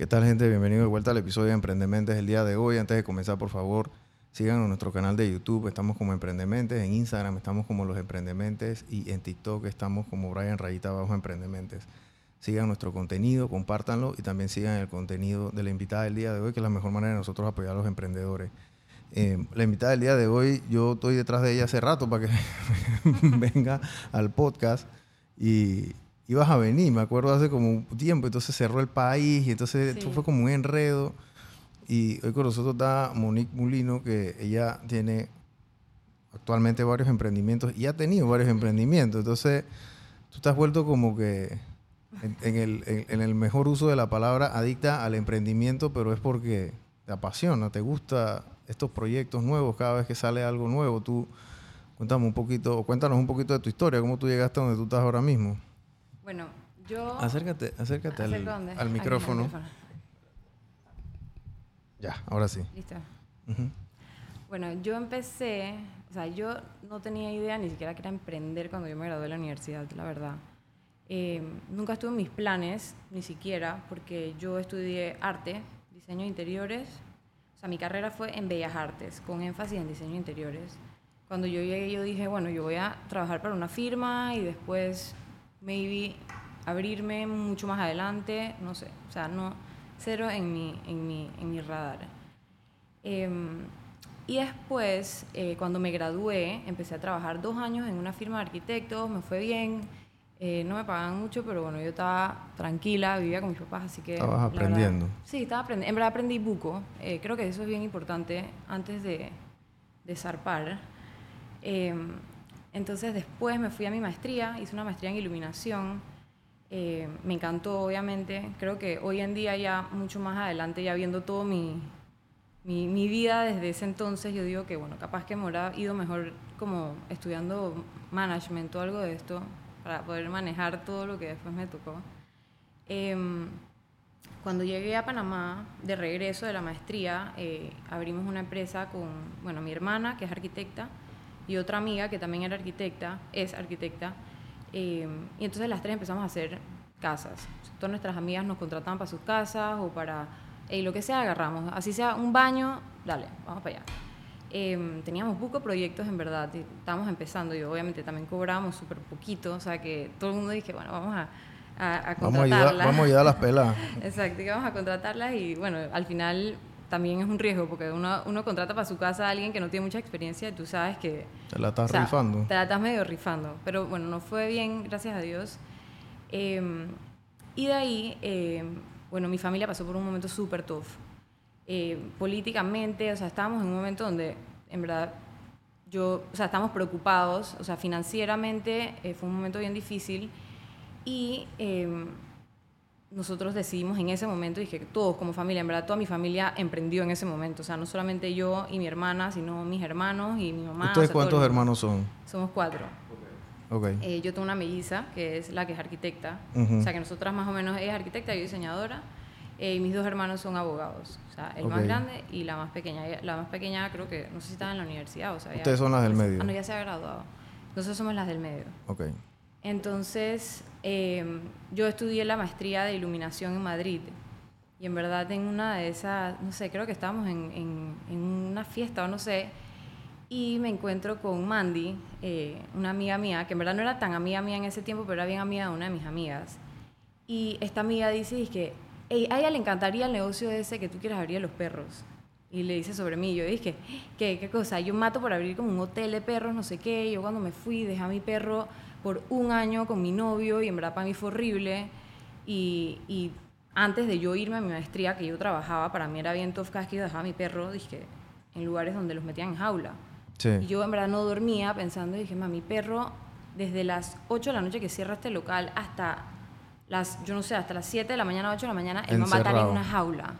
¿Qué tal gente? Bienvenido de vuelta al episodio de Emprendementes el día de hoy. Antes de comenzar, por favor, síganos en nuestro canal de YouTube. Estamos como Emprendementes. En Instagram estamos como Los Emprendementes. Y en TikTok estamos como Brian Rayita Abajo Emprendementes. Sigan nuestro contenido, compártanlo y también sigan el contenido de la invitada del día de hoy, que es la mejor manera de nosotros apoyar a los emprendedores. Eh, la invitada del día de hoy, yo estoy detrás de ella hace rato para que venga al podcast y ibas a venir, me acuerdo hace como un tiempo, entonces cerró el país y entonces esto fue como un enredo. Y hoy con nosotros está Monique Mulino, que ella tiene actualmente varios emprendimientos y ha tenido varios emprendimientos. Entonces, tú te has vuelto como que en, el, en, el, mejor uso de la palabra adicta al emprendimiento, pero es porque te apasiona, te gusta estos proyectos nuevos, cada vez que sale algo nuevo, tú cuéntame un poquito, cuéntanos un poquito de tu historia, cómo tú llegaste a donde tú estás ahora mismo. Bueno, yo... Acércate, acércate al, micrófono. Ya, ahora sí. Listo. Bueno, yo empecé, o sea, yo no tenía idea ni siquiera que era emprender cuando yo me gradué de la universidad, la verdad. Eh, nunca estuve en mis planes, ni siquiera, porque yo estudié arte, diseño de interiores. O sea, mi carrera fue en Bellas Artes, con énfasis en diseño de interiores. Cuando yo llegué, yo dije, bueno, yo voy a trabajar para una firma y después maybe abrirme mucho más adelante, no sé, o sea, no, cero en mi, en mi, en mi radar. Em, y después, eh, cuando me gradué, empecé a trabajar dos años en una firma de arquitectos, me fue bien, eh, no me pagaban mucho, pero bueno, yo estaba tranquila, vivía con mis papás, así que... Estabas aprendiendo. sí, estaba aprendiendo. En verdad aprendí buco. Eh, creo que eso es bien importante antes de, de zarpar. Entonces después me fui a mi maestría, hice una maestría en iluminación. Eh, me encantó, obviamente. Creo que hoy en día ya mucho más adelante, ya viendo todo mi, mi, vida desde ese entonces, yo digo que, bueno, capaz que me hubiera ido mejor como estudiando management o algo de esto para poder manejar todo lo que después me tocó. Em, cuando llegué a Panamá, de regreso de la maestría, eh, abrimos una empresa con, bueno, mi hermana, que es arquitecta, y otra amiga que también era arquitecta, es arquitecta, eh, y entonces las tres empezamos a hacer casas. Todas nuestras amigas nos contrataban para sus casas o para lo que sea, agarramos. Así sea un baño, dale, vamos para allá. Eh, teníamos pocos proyectos en verdad, estábamos empezando y obviamente también cobrábamos súper poquito, o sea que todo el mundo dije, bueno, vamos a, a, contratarlas. Vamos a, ayudar, a las pelas. Exacto, vamos a contratarlas y bueno, al final también es un riesgo porque uno, uno contrata para su casa a alguien que no tiene mucha experiencia y tú sabes que... Te la estás rifando. Te la estás medio rifando. Pero bueno, no fue bien, gracias a Dios. Em, y de ahí, em, bueno, mi familia pasó por un momento súper tough. Eh, políticamente, o sea, estábamos en un momento donde, en verdad, yo, o sea, estábamos preocupados, o sea, financieramente eh, fue un momento bien difícil y em, nosotros decidimos en ese momento, dije, todos como familia, en verdad toda mi familia emprendió en ese momento, o sea, no solamente yo y mi hermana, sino mis hermanos y mi mamá. ¿Ustedes cuántos hermanos son? Somos cuatro. Okay. Eh, yo tengo una melliza, que es la que es arquitecta, o sea, que nosotras más o menos, ella es arquitecta, yo diseñadora, eh, y mis dos hermanos son abogados, o sea, el más grande y la más pequeña. La más pequeña creo que, no sé si estaba en la universidad, o sea, Ustedes son las del medio. Ah, no, ya se ha graduado. Nosotros somos las del medio. Ok. Entonces, em, yo estudié la maestría de iluminación en Madrid. Y en verdad en una de esas, no sé, creo que estábamos en, una fiesta o no sé, y me encuentro con Mandy, eh, una amiga mía, que en verdad no era tan amiga mía en ese tiempo, pero era bien amiga de una de mis amigas. Y esta amiga dice, que a ella le encantaría el negocio ese que tú quieres abrir a los perros. Y le dice sobre mí, yo dije, ¿qué, qué cosa? Yo mato por abrir como un hotel de perros, no sé qué. Yo cuando me fui dejé a mi perro por un año con mi novio y en verdad para mí fue horrible. Y, antes de yo irme a mi maestría, que yo trabajaba, para mí era bien tough que yo dejaba a mi perro, dije, en lugares donde los metían en jaula. Y yo en verdad no dormía pensando, dije, mi perro, desde las 8 de la noche que cierra este local hasta las, yo no sé, hasta las 7 de la mañana, 8 de la mañana, él va a estar en una jaula.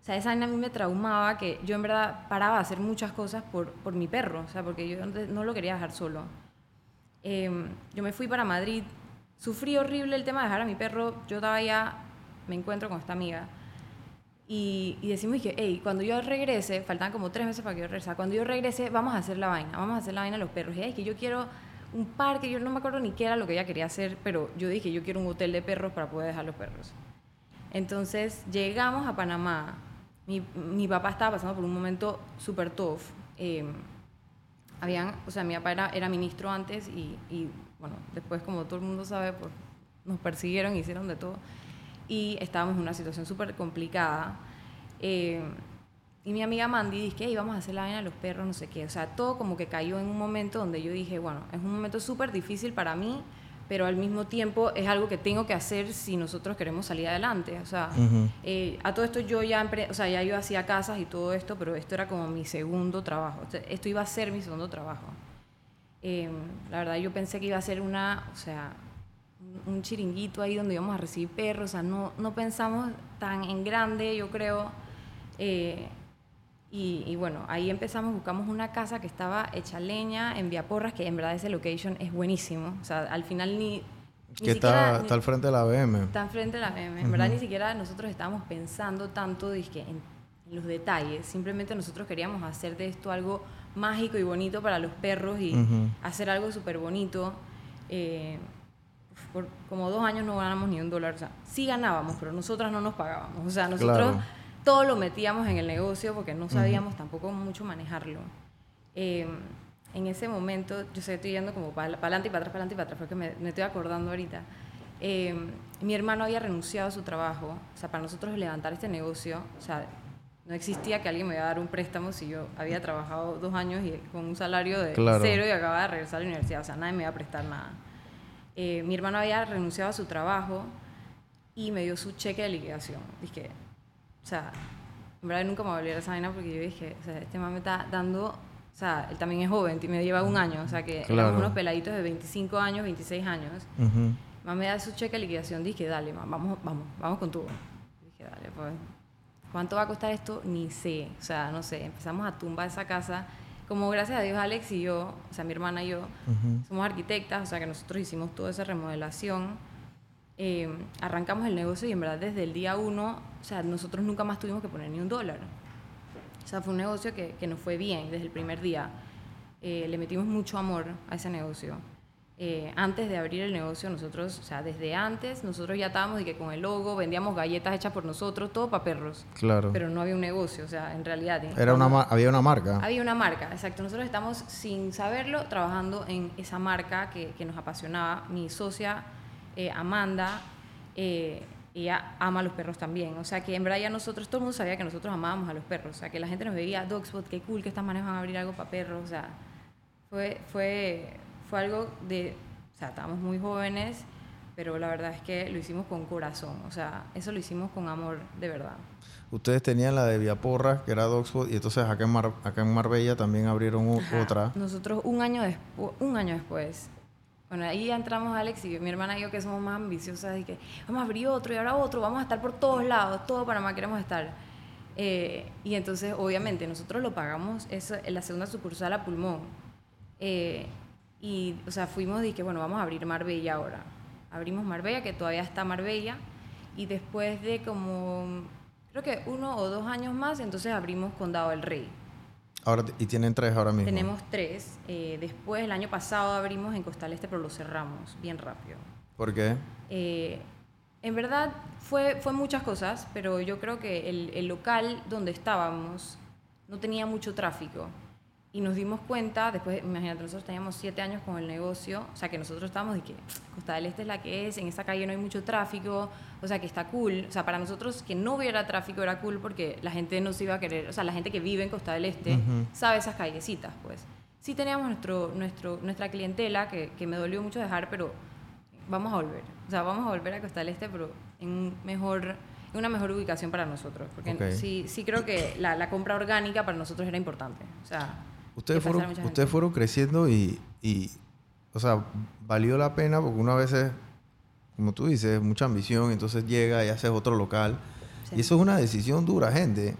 O sea, esa a mí me traumaba que yo en verdad paraba a hacer muchas cosas por, por mi perro, o sea, porque yo no lo quería dejar solo. Em, yo me fui para Madrid, sufrí horrible el tema de dejar a mi perro, yo estaba me encuentro con esta amiga, y, decimos que, hey, cuando yo regrese, faltan como tres meses para que yo regrese, cuando yo regrese vamos a hacer la vaina, vamos a hacer la vaina a los perros, y es que yo quiero un parque, yo no me acuerdo ni qué era lo que ella quería hacer, pero yo dije, yo quiero un hotel de perros para poder dejar los perros. Entonces llegamos a Panamá. Mi, mi papá estaba pasando por un momento súper tough. Eh, habían, o sea, mi papá era, era ministro antes y, bueno, después, como todo el mundo sabe, pues nos persiguieron, hicieron de todo. Y estábamos en una situación súper complicada. Eh, y mi amiga Mandy dice que íbamos a hacer la vaina de los perros, no sé qué. O sea, todo como que cayó en un momento donde yo dije, bueno, es un momento súper difícil para mí, pero al mismo tiempo es algo que tengo que hacer si nosotros queremos salir adelante. O sea, eh, a todo esto yo ya, o sea, ya yo hacía casas y todo esto, pero esto era como mi segundo trabajo. Esto iba a ser mi segundo trabajo. Eh, la verdad, yo pensé que iba a ser una, o sea, un chiringuito ahí donde íbamos a recibir perros. O sea, no, no pensamos tan en grande, yo creo. Eh, y, bueno, ahí empezamos, buscamos una casa que estaba hecha leña en Viaporras, que en verdad ese location es buenísimo. O sea, al final ni... que está, está al frente de la BM. Está al frente de la BM. En verdad ni siquiera nosotros estábamos pensando tanto dizque, en, los detalles. Simplemente nosotros queríamos hacer de esto algo mágico y bonito para los perros y hacer algo súper bonito. Eh, por como dos años no ganamos ni un dólar. O sea, sí ganábamos, pero nosotras no nos pagábamos. O sea, nosotros todo lo metíamos en el negocio porque no sabíamos tampoco mucho manejarlo. Em, en ese momento, yo estoy yendo como para, adelante y para atrás, para adelante y para atrás, porque me, me estoy acordando ahorita. Em, mi hermano había renunciado a su trabajo, o sea, para nosotros levantar este negocio, o sea, no existía que alguien me iba a dar un préstamo si yo había trabajado dos años y con un salario de cero y acababa de regresar a la universidad, o sea, nadie me iba a prestar nada. Eh, mi hermano había renunciado a su trabajo y me dio su cheque de liquidación. Dije, o sea, en verdad nunca me volví a esa vaina porque yo dije, o sea, este man me está dando, o sea, él también es joven, me lleva un año, o sea, que éramos unos peladitos de 25 años, 26 años. Uh me da su cheque de liquidación, dije, dale, man, vamos, vamos, vamos con todo. Dije, dale, pues, ¿cuánto va a costar esto? Ni sé, o sea, no sé, empezamos a tumbar esa casa. Como gracias a Dios Alex y yo, o sea, mi hermana y yo, somos arquitectas, o sea, que nosotros hicimos toda esa remodelación eh, arrancamos el negocio y en verdad desde el día uno, o sea, nosotros nunca más tuvimos que poner ni un dólar. O sea, fue un negocio que, que nos fue bien desde el primer día. Eh, le metimos mucho amor a ese negocio. Eh, antes de abrir el negocio, nosotros, o sea, desde antes, nosotros ya estábamos y que con el logo vendíamos galletas hechas por nosotros, todo para perros. Claro. Pero no había un negocio, o sea, en realidad. Era una había una marca. Había una marca, exacto. Nosotros estamos, sin saberlo, trabajando en esa marca que, que nos apasionaba. Mi socia eh, Amanda, eh, ella ama a los perros también. O sea, que en verdad ya nosotros, todo el mundo sabía que nosotros amábamos a los perros. O sea, que la gente nos veía, Dogspot, qué cool que estas manes van a abrir algo para perros. O sea, fue, fue, fue algo de, o sea, estábamos muy jóvenes, pero la verdad es que lo hicimos con corazón. O sea, eso lo hicimos con amor de verdad. Ustedes tenían la de Viaporra, que era Dogspot, y entonces acá en, acá en Marbella también abrieron otra. Nosotros un año, un año después bueno, ahí entramos Alex y mi hermana y yo que somos más ambiciosas y que vamos a abrir otro y ahora otro, vamos a estar por todos lados, todo Panamá queremos estar. Eh, y entonces, obviamente, nosotros lo pagamos eso, en la segunda sucursal a pulmón. Eh, y, o sea, fuimos y que, bueno, vamos a abrir Marbella ahora. Abrimos Marbella, que todavía está Marbella, y después de como, creo que uno o dos años más, entonces abrimos Condado del Rey. Ahora, y tienen tres ahora mismo. Tenemos tres. Eh, después, el año pasado abrimos en Costal Este, pero lo cerramos bien rápido. ¿Por qué? Eh, en verdad, fue, fue muchas cosas, pero yo creo que el, el local donde estábamos no tenía mucho tráfico. Y nos dimos cuenta, después, imagínate, nosotros teníamos siete años con el negocio, o sea que nosotros estábamos de que Costa del Este es la que es, en esa calle no hay mucho tráfico, o sea que está cool. O sea, para nosotros que no hubiera tráfico era cool porque la gente no se iba a querer, o sea, la gente que vive en Costa del Este sabe esas callecitas, pues. Sí teníamos nuestro, nuestro, nuestra clientela, que, que me dolió mucho dejar, pero vamos a volver. O sea, vamos a volver a Costa del Este, pero en mejor una mejor ubicación para nosotros. Porque sí, sí creo que la, la, compra orgánica para nosotros era importante. O sea, Ustedes fueron, ustedes fueron creciendo y, y, o sea, valió la pena porque una vez es, como tú dices, mucha ambición, entonces llega y haces otro local. Y eso es una decisión dura, gente.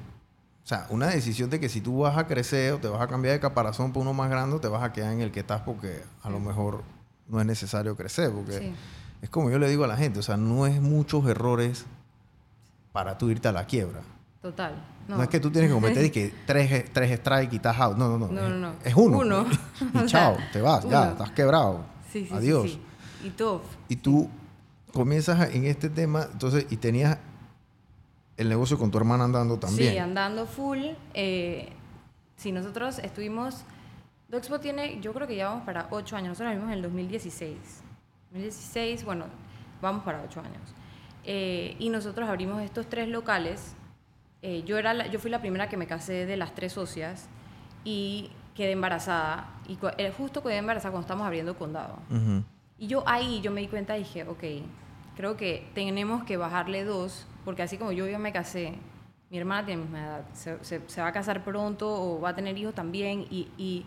O sea, una decisión de que si tú vas a crecer o te vas a cambiar de caparazón por uno más grande, te vas a quedar en el que estás porque a lo mejor no es necesario crecer. Porque es como yo le digo a la gente, o sea, no es muchos errores para tú irte a la quiebra. Total. No. es que tú tienes que cometer y que tres, tres strikes y estás out. No, no, no. Es, uno. uno. y chao, te vas, ya, estás quebrado. Sí, sí, Adiós. Y tú. Y tú comienzas en este tema, entonces, y tenías el negocio con tu hermana andando también. Sí, andando full. Eh, sí, nosotros estuvimos... Doxpo tiene, yo creo que ya vamos para ocho años. Nosotros vimos en el 2016. 2016, bueno, vamos para ocho años. Eh, y nosotros abrimos estos tres locales. Eh, yo, era la- yo fui la primera que me casé de las tres socias y quedé embarazada. Y cu- eh, justo quedé embarazada cuando estábamos abriendo condado. Ujú. Y yo ahí yo me di cuenta y dije, ok, creo que tenemos que bajarle dos, porque así como yo, yo me casé, mi hermana tiene mi misma edad, se, se- se va a casar pronto o va a tener hijos también y, y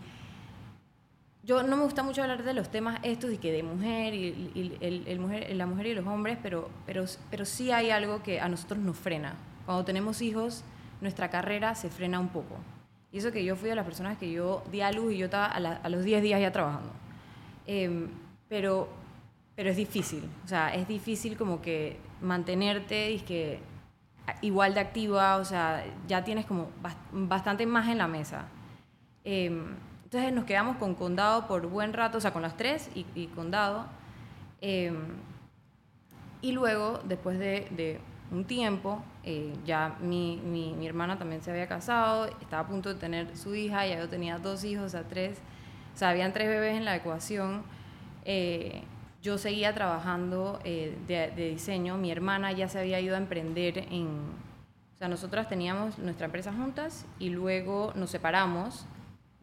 yo no me gusta mucho hablar de los temas estos y que de mujer y, y el, el mujer, la mujer y los hombres, pero, pero, pero sí hay algo que a nosotros nos frena. Cuando tenemos hijos, nuestra carrera se frena un poco. Y eso que yo fui de las personas que yo di a luz y yo estaba a, la- a los 10 días ya trabajando. Em, pero, pero es difícil, o sea, es difícil como que mantenerte y que igual de activa, o sea, ya tienes como bas- bastante más en la mesa. Em, entonces nos quedamos con Condado por buen rato, o sea, con las tres y, y Condado. Em, y luego, después de, de un tiempo, eh, ya mi, mi, mi hermana también se había casado, estaba a punto de tener su hija, ya yo tenía dos hijos, o sea, tres, o sea, habían tres bebés en la ecuación. Eh, yo seguía trabajando eh, de, de diseño, mi hermana ya se había ido a emprender en... O sea, nosotras teníamos nuestra empresa juntas y luego nos separamos.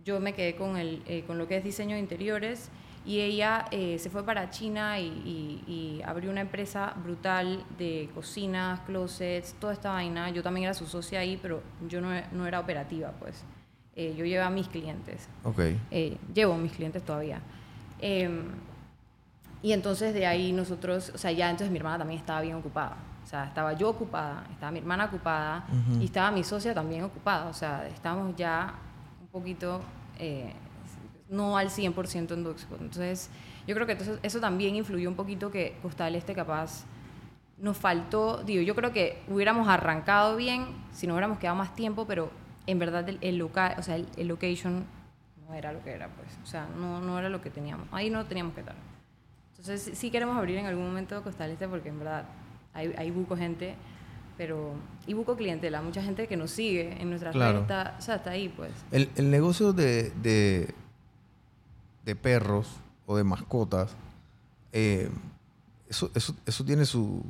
Yo me quedé con, el, eh, con lo que es diseño de interiores y ella eh, se fue para China y, y- y abrió una empresa brutal de cocinas, closets, toda esta vaina. Yo también era su socia ahí, pero yo no, no era operativa, pues. Eh, yo llevaba a mis clientes. Ok. Eh, llevo mis clientes todavía. Eh, y entonces de ahí nosotros, o sea, ya entonces mi hermana también estaba bien ocupada. O sea, estaba yo ocupada, estaba mi hermana ocupada Ujú. y estaba mi socia también ocupada. O sea, estábamos ya un poquito, eh, no al 100% en Duxco. Entonces, yo creo que entonces eso también influyó un poquito que Costa del Este capaz nos faltó, digo, yo creo que hubiéramos arrancado bien si nos hubiéramos quedado más tiempo, pero en verdad el, el local, o sea, el, el location no era lo que era, pues. O sea, no, no era lo que teníamos. Ahí no teníamos que estar. Entonces, sí- queremos abrir en algún momento Costa del Este porque en verdad hay, hay buco gente, pero... Y buco clientela, mucha gente que nos sigue en nuestras Claro. está, o sea, está ahí, pues. El, el negocio de, de, de perros o de mascotas, eh, eso, eso, eso tiene su,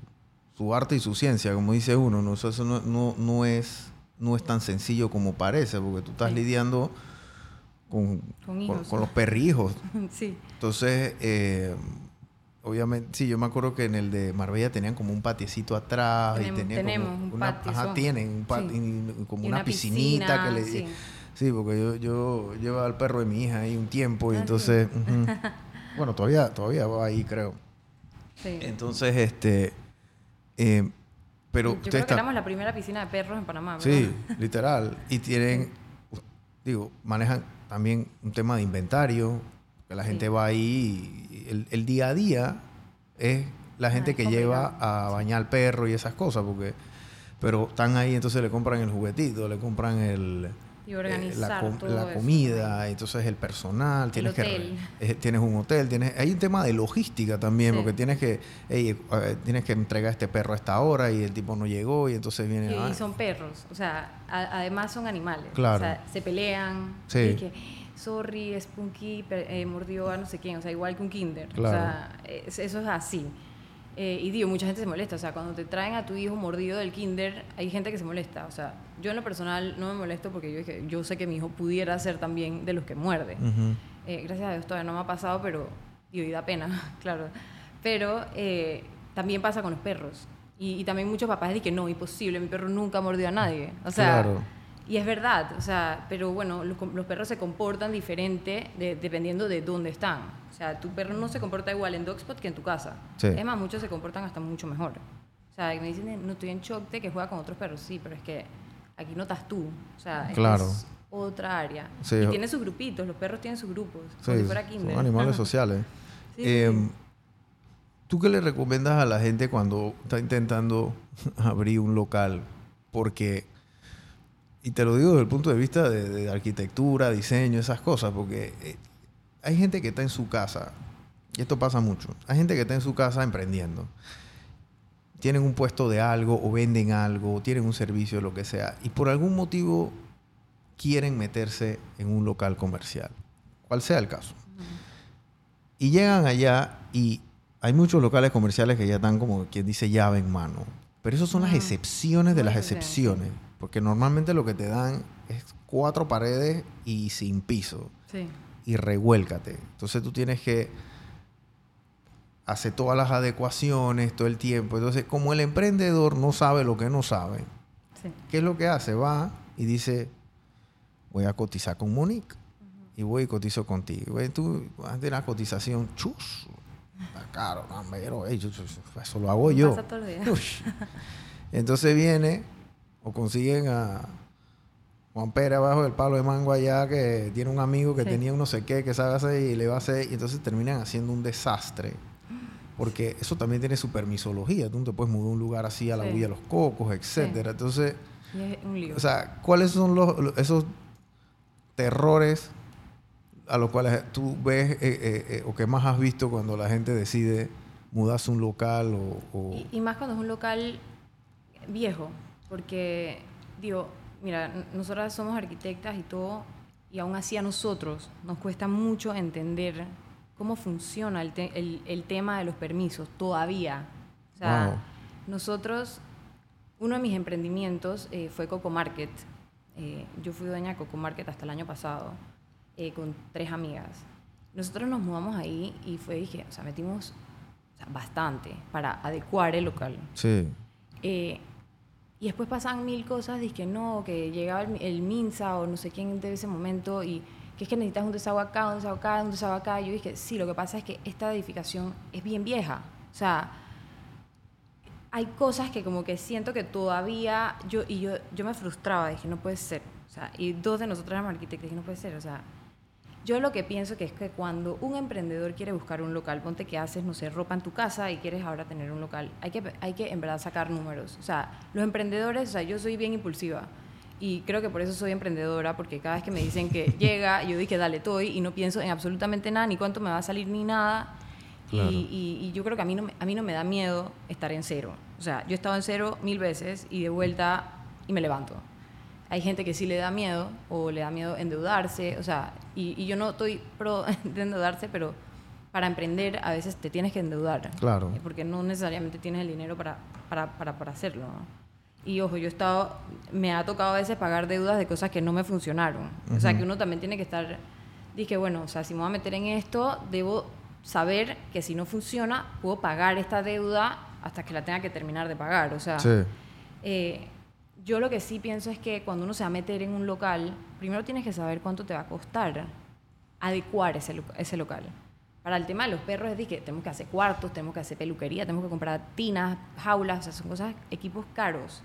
su arte y su ciencia, como dice uno. ¿no? Eso, eso no, no, no es, no es tan sencillo como parece, porque tú estás Sí. lidiando con, Con con, hijos. con los perrijos. sí. Entonces, eh, obviamente, sí, yo me acuerdo que en el de Marbella tenían como un patiecito atrás Tenemos- y tenían tenemos como un una, patio, ajá, tienen un pat- sí. y como Y una, una piscinita piscina, que le sí. Sí, porque yo, yo llevaba al perro de mi hija ahí un tiempo y Ah, sí. entonces... bueno, todavía, todavía va ahí, creo. sí. Entonces, este... eh, pero Yo creo que están- éramos la primera piscina de perros en Panamá. Sí, ¿verdad? literal. Y tienen, digo, manejan también un tema de inventario, que la Sí. gente va ahí, y el, el día a día es la gente Ah, que lleva a bañar al perro y esas cosas, porque, pero están ahí, entonces le compran el juguetito, le compran el... Y eh, organizar la, com- todo la eso comida, entonces el personal, tienes que hotel. eh, tienes un hotel, tienes hay un tema de logística también, Sí. porque tienes que ey, eh, tienes que entregar a este perro a esta hora y el tipo no llegó y entonces viene Y, ah, y son perros, o sea, a- además son animales. Claro. O sea, se pelean. Sí. Y que, sorry, Spunky eh, mordió a no sé quién, o sea, igual que un kinder. Claro. O sea, es- eso es así. Eh, y digo, mucha gente se molesta, o sea, cuando te traen a tu hijo mordido del kinder, hay gente que se molesta. O sea, yo en lo personal no me molesto porque yo, dije, yo sé que mi hijo pudiera ser también de los que muerde. Ujú. Eh, gracias a Dios todavía no me ha pasado, pero digo, y da pena, claro. Pero eh, también pasa con los perros. Y, y también muchos papás dicen que no, imposible, mi perro nunca mordió a nadie. O sea, Claro. Y es verdad, o sea, pero bueno, los, los perros se comportan diferente de- dependiendo de dónde están. O sea, tu perro no se comporta igual en Dogspot que en tu casa. Sí. Es más, muchos se comportan hasta mucho mejor. O sea, me dicen, no estoy en shock de que juega con otros perros. Sí, pero es que aquí no estás tú. O sea, Claro. es otra área. Sí, y tiene sus grupitos, los perros tienen sus grupos, Sí, si fuera kinder. son animales sociales. Eh, sí. ¿Tú qué le recomiendas a la gente cuando está intentando abrir un local? Porque, y te lo digo desde el punto de vista de, de arquitectura, diseño, esas cosas, porque eh, hay gente que está en su casa, y esto pasa mucho, hay gente que está en su casa emprendiendo. tienen un puesto de algo o venden algo o tienen un servicio, lo que sea, y por algún motivo quieren meterse en un local comercial, cual sea el caso. Y llegan allá y hay muchos locales comerciales que ya están como quien dice llave en mano. Pero esas son las Ujú. excepciones de Muy las excepciones, excepciones. Porque normalmente lo que te dan es cuatro paredes y sin piso. Sí. Y revuélcate. Entonces tú tienes que hacer todas las adecuaciones todo el tiempo. Entonces, como el emprendedor no sabe lo que no sabe, Sí. ¿qué es lo que hace? Va y dice, voy a cotizar con Monique. Y voy y cotizo contigo. Güey, tú haces la cotización, chus. Está caro, pero, eso lo hago yo. Pasa todos los días. Ush. Entonces viene o consiguen a Juan Pérez abajo del palo de mango allá que tiene un amigo que Sí. tenía un no sé qué que sabe hacer y le va a hacer y entonces terminan haciendo un desastre. Porque eso también tiene su permisología. Tú no te puedes mudar a un lugar así a la Sí. de los cocos, etcétera. Entonces, Y es un lío. o sea, ¿cuáles son los, los- esos terrores a los cuales tú ves eh, eh, eh, o que más has visto cuando la gente decide mudarse a un local o... o- Y, y más cuando es un local viejo, porque, digo, mira, nosotras somos arquitectas y todo, y aún así a nosotros nos cuesta mucho entender cómo funciona el, te- el- el tema de los permisos todavía. O sea, Wow. nosotros, uno de mis emprendimientos eh, fue Coco Market. Eh, yo fui dueña de Coco Market hasta el año pasado, eh, con tres amigas. Nosotros nos mudamos ahí y fue, dije, o sea, metimos o sea, bastante para adecuar el local. Sí. Y después pasaban mil cosas, dije no, que llegaba el, el Minsa o no sé quién de ese momento y que es que necesitas un desagüe acá, un desagüe acá, un desagüe acá. Yo dije, sí, lo que pasa es que esta edificación es bien vieja. O sea, hay cosas que como que siento que todavía yo y yo yo me frustraba dije no puede ser o sea y dos de nosotros éramos arquitectos dije no puede ser o sea yo lo que pienso que es que cuando un emprendedor quiere buscar un local ponte que haces no sé ropa en tu casa y quieres ahora tener un local hay que hay que en verdad sacar números o sea los emprendedores o sea yo soy bien impulsiva y creo que por eso soy emprendedora porque cada vez que me dicen que llega yo dije dale estoy y no pienso en absolutamente nada ni cuánto me va a salir ni nada Claro. y, y- y yo creo que a mí, no, me- a mí no me da miedo estar en cero. O sea, yo he estado en cero mil veces y de vuelta y me levanto. Hay gente que sí le da miedo o le da miedo endeudarse. O sea, y, y yo no estoy pro de endeudarse, pero para emprender a veces te tienes que endeudar. Claro. Eh, Porque no necesariamente tienes el dinero para, para, para, para hacerlo. ¿no? Y ojo, yo he estado, me ha tocado a veces pagar deudas de cosas que no me funcionaron. O sea, que uno también tiene que estar, dije, bueno, o sea, si me voy a meter en esto, debo saber que si no funciona, puedo pagar esta deuda hasta que la tenga que terminar de pagar. O sea, Sí. eh, yo lo que sí pienso es que cuando uno se va a meter en un local, primero tienes que saber cuánto te va a costar adecuar ese, lo- ese local. Para el tema de los perros es que tenemos que hacer cuartos, tenemos que hacer peluquería, tenemos que comprar tinas, jaulas, o sea, son cosas, equipos caros.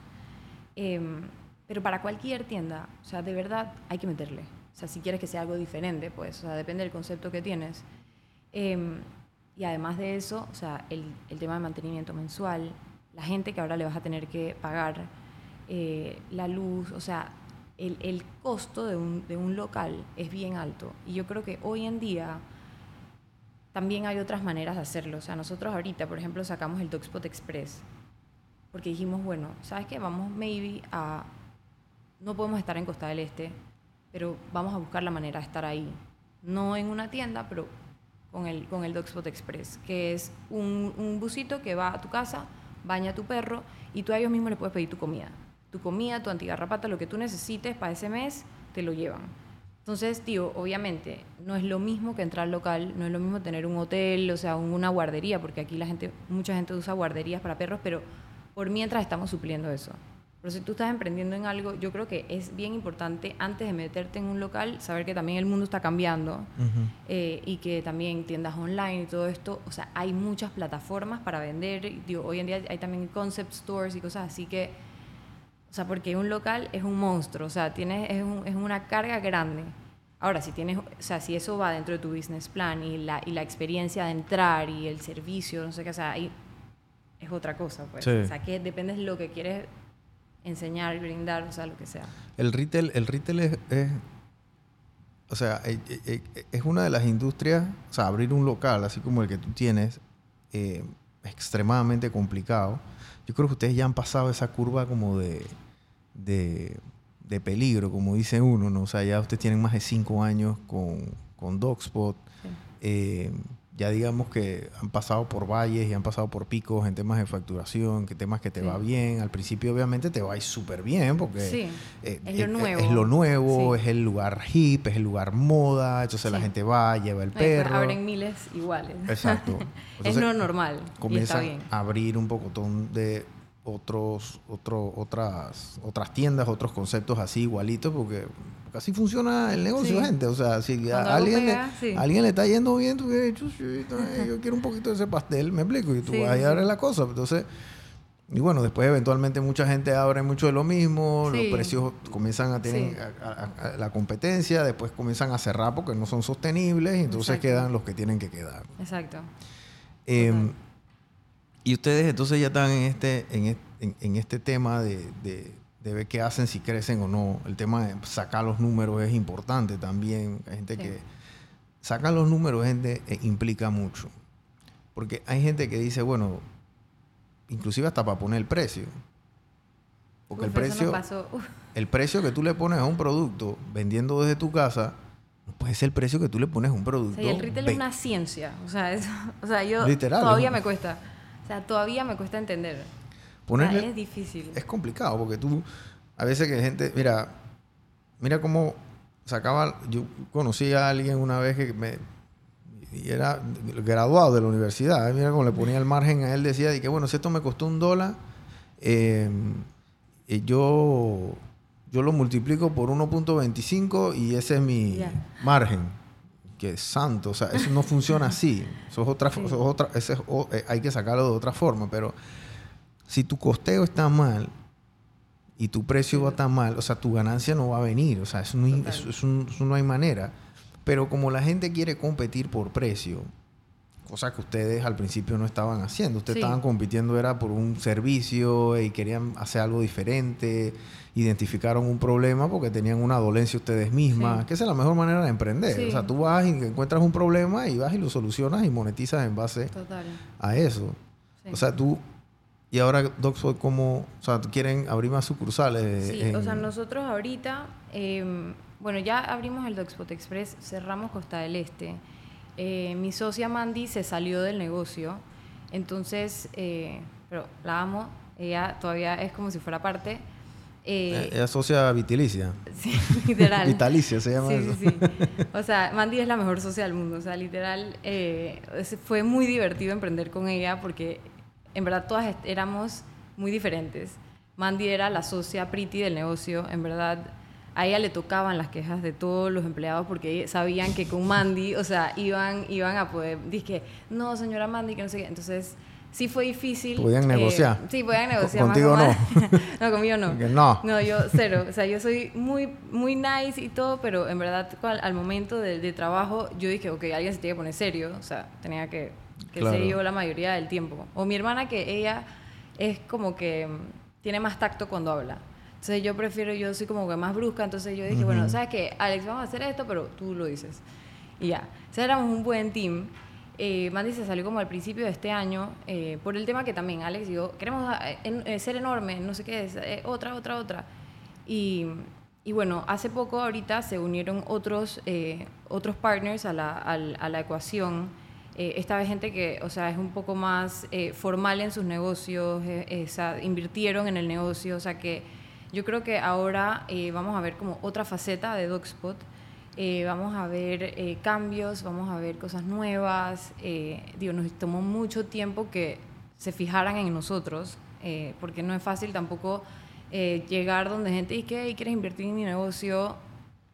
Em, pero para cualquier tienda, o sea, de verdad hay que meterle. O sea, si quieres que sea algo diferente, pues, o sea, depende del concepto que tienes. Em, y además de eso, o sea, el, el tema de mantenimiento mensual, la gente que ahora le vas a tener que pagar, eh, la luz, o sea, el, el costo de un, de un local es bien alto. Y yo creo que hoy en día también hay otras maneras de hacerlo. O sea, nosotros ahorita, por ejemplo, sacamos el Dogspot Express. Porque dijimos, bueno, ¿sabes qué? Vamos maybe a... No podemos estar en Costa del Este, pero vamos a buscar la manera de estar ahí. No en una tienda, pero con el, con el Dogspot Express, que es un, un busito que va a tu casa, baña a tu perro y tú a ellos mismos les puedes pedir tu comida. Tu comida, tu antigarrapata, lo que tú necesites para ese mes, te lo llevan. Entonces, tío, obviamente, no es lo mismo que entrar al local, no es lo mismo tener un hotel, o sea, un- una guardería, porque aquí la gente, mucha gente usa guarderías para perros, pero por mientras estamos supliendo eso. Pero si tú estás emprendiendo en algo, yo creo que es bien importante, antes de meterte en un local, saber que también el mundo está cambiando Ujú. eh, y que también tiendas online y todo esto, o sea, hay muchas plataformas para vender. Digo, hoy en día hay también concept stores y cosas así que, o sea, porque un local es un monstruo, o sea, tienes, es, un- es una carga grande. Ahora, si tienes, o sea, si eso va dentro de tu business plan y la, y la experiencia de entrar y el servicio, no sé qué, o sea, ahí es otra cosa, pues. Sí. O sea, que depende de lo que quieres enseñar, brindar, o sea, lo que sea. El retail, el retail es, es- o sea, eh, eh, eh, es una de las industrias, o sea, abrir un local, así como el que tú tienes, eh, extremadamente complicado. Yo creo que ustedes ya han pasado esa curva como de, de, de peligro, como dice uno, ¿no? O sea, ya ustedes tienen más de cinco años con, con DocSpot. Sí. Eh, ya digamos que han pasado por valles y han pasado por picos en temas de facturación, que temas que te Sí. va bien. Al principio obviamente te va a ir súper bien porque Sí, eh, es lo eh, nuevo. es lo nuevo, Sí. es el lugar hip, es el lugar moda, entonces la gente va, lleva el perro. abren miles iguales. Exacto. es lo normal. Y está comienzan bien. a abrir un pocotón de otros, otro, otras, otras tiendas, otros conceptos así igualitos, porque así funciona el negocio, Sí. gente. O sea, si a alguien, pega, le, sí. alguien le está yendo bien, tú dices, "Chuchito, eh, yo quiero un poquito de ese pastel, me explico, y tú vas sí, a sí. la cosa. Entonces, y bueno, después eventualmente mucha gente abre mucho de lo mismo, los precios comienzan a tener Sí. a- a- a- la competencia, después comienzan a cerrar porque no son sostenibles, y entonces Exacto. quedan los que tienen que quedar. Exacto. Em. Y ustedes entonces ya están en este, en en, en este tema de, de- de ver qué hacen, si crecen o no. El tema de sacar los números es importante también. Hay gente Sí. que sacar los números gente, eh, implica mucho. Porque hay gente que dice, bueno, inclusive hasta para poner el precio. Porque el Uf, precio, el precio que tú le pones a un producto vendiendo desde tu casa no puede ser el precio que tú le pones a un o producto. sea, y el retail es una ciencia. O sea, eso, o sea yo Literal, todavía es me cuesta. Sea, todavía me cuesta entender. ponerle- O sea, es difícil. es complicado porque tú a veces que gente mira mira cómo sacaba yo conocí a alguien una vez que me y era graduado de la universidad ¿eh? mira cómo le ponía el margen a él decía de que bueno si esto me costó un dólar eh, eh, yo yo lo multiplico por 1.25 y ese es mi margen que santo o sea eso no funciona así eso es otra, Sí. eso es otra ese es o- eh, hay que sacarlo de otra forma pero si tu costeo está mal y tu precio va estar mal, o sea, tu ganancia no va a venir. O sea, eso no, hay- Total. eso- eso no- eso no hay manera. Pero como la gente quiere competir por precio, cosa que ustedes al principio no estaban haciendo, ustedes Sí. estaban compitiendo era por un servicio y querían hacer algo diferente, identificaron un problema porque tenían una dolencia ustedes mismas, Sí. que esa es la mejor manera de emprender. Sí. O sea, tú vas y encuentras un problema y vas y lo solucionas y monetizas en base Total. a eso. Sí. O sea, tú... Y ahora, Doxford, ¿cómo...? O sea, ¿quieren abrir más sucursales? Sí, en- o sea, nosotros ahorita, eh, bueno, ya abrimos el Dogspot Express, cerramos Costa del Este. Eh, mi socia Mandy se salió del negocio, entonces, eh, pero la amo, ella todavía es como si fuera parte. Eh, Eh, Ella es socia vitalicia. sí, literal. Vitalicia se llama Sí, eso. sí, sí. O sea, Mandy es la mejor socia del mundo. O sea, literal, eh, fue muy divertido emprender con ella porque en verdad todas éramos muy diferentes. Mandy era la socia pretty del negocio. En verdad, a ella le tocaban las quejas de todos los empleados porque sabían que con Mandy, o sea, iban, iban a poder, dije, no, señora Mandy, que no sé qué. Entonces, sí fue difícil. Podían eh, negociar. sí, podían negociar. más Contigo con no. No, conmigo no. No. No, yo cero. O sea, yo soy muy, muy nice y todo, pero en verdad al, al momento de, de trabajo yo dije, ok, alguien se tiene que poner serio. O sea, tenía que, que Claro. ser yo la mayoría del tiempo. O mi hermana que ella es como que mm, tiene más tacto cuando habla. Entonces yo prefiero, yo soy como que más brusca, entonces yo dije, bueno, ¿sabes qué? Alex, vamos a hacer esto, pero tú lo dices. Y ya. O sea, éramos un buen team. Eh, Mandy se salió como al principio de este año eh, por el tema que también Alex y yo queremos eh, eh, ser enorme, no sé qué es, eh, otra, otra, otra. Y, y bueno, hace poco ahorita se unieron otros, otros partners a la, al- a la ecuación. Esta vez gente que, o sea, es un poco más formal en sus negocios, o sea, invirtieron en el negocio, o sea que yo creo que ahora eh, vamos a ver como otra faceta de Dogspot. Eh, vamos a ver eh, cambios, vamos a ver cosas nuevas. Eh, digo, nos tomó mucho tiempo que se fijaran en nosotros, eh, porque no es fácil tampoco llegar donde gente dice que quieres invertir en mi negocio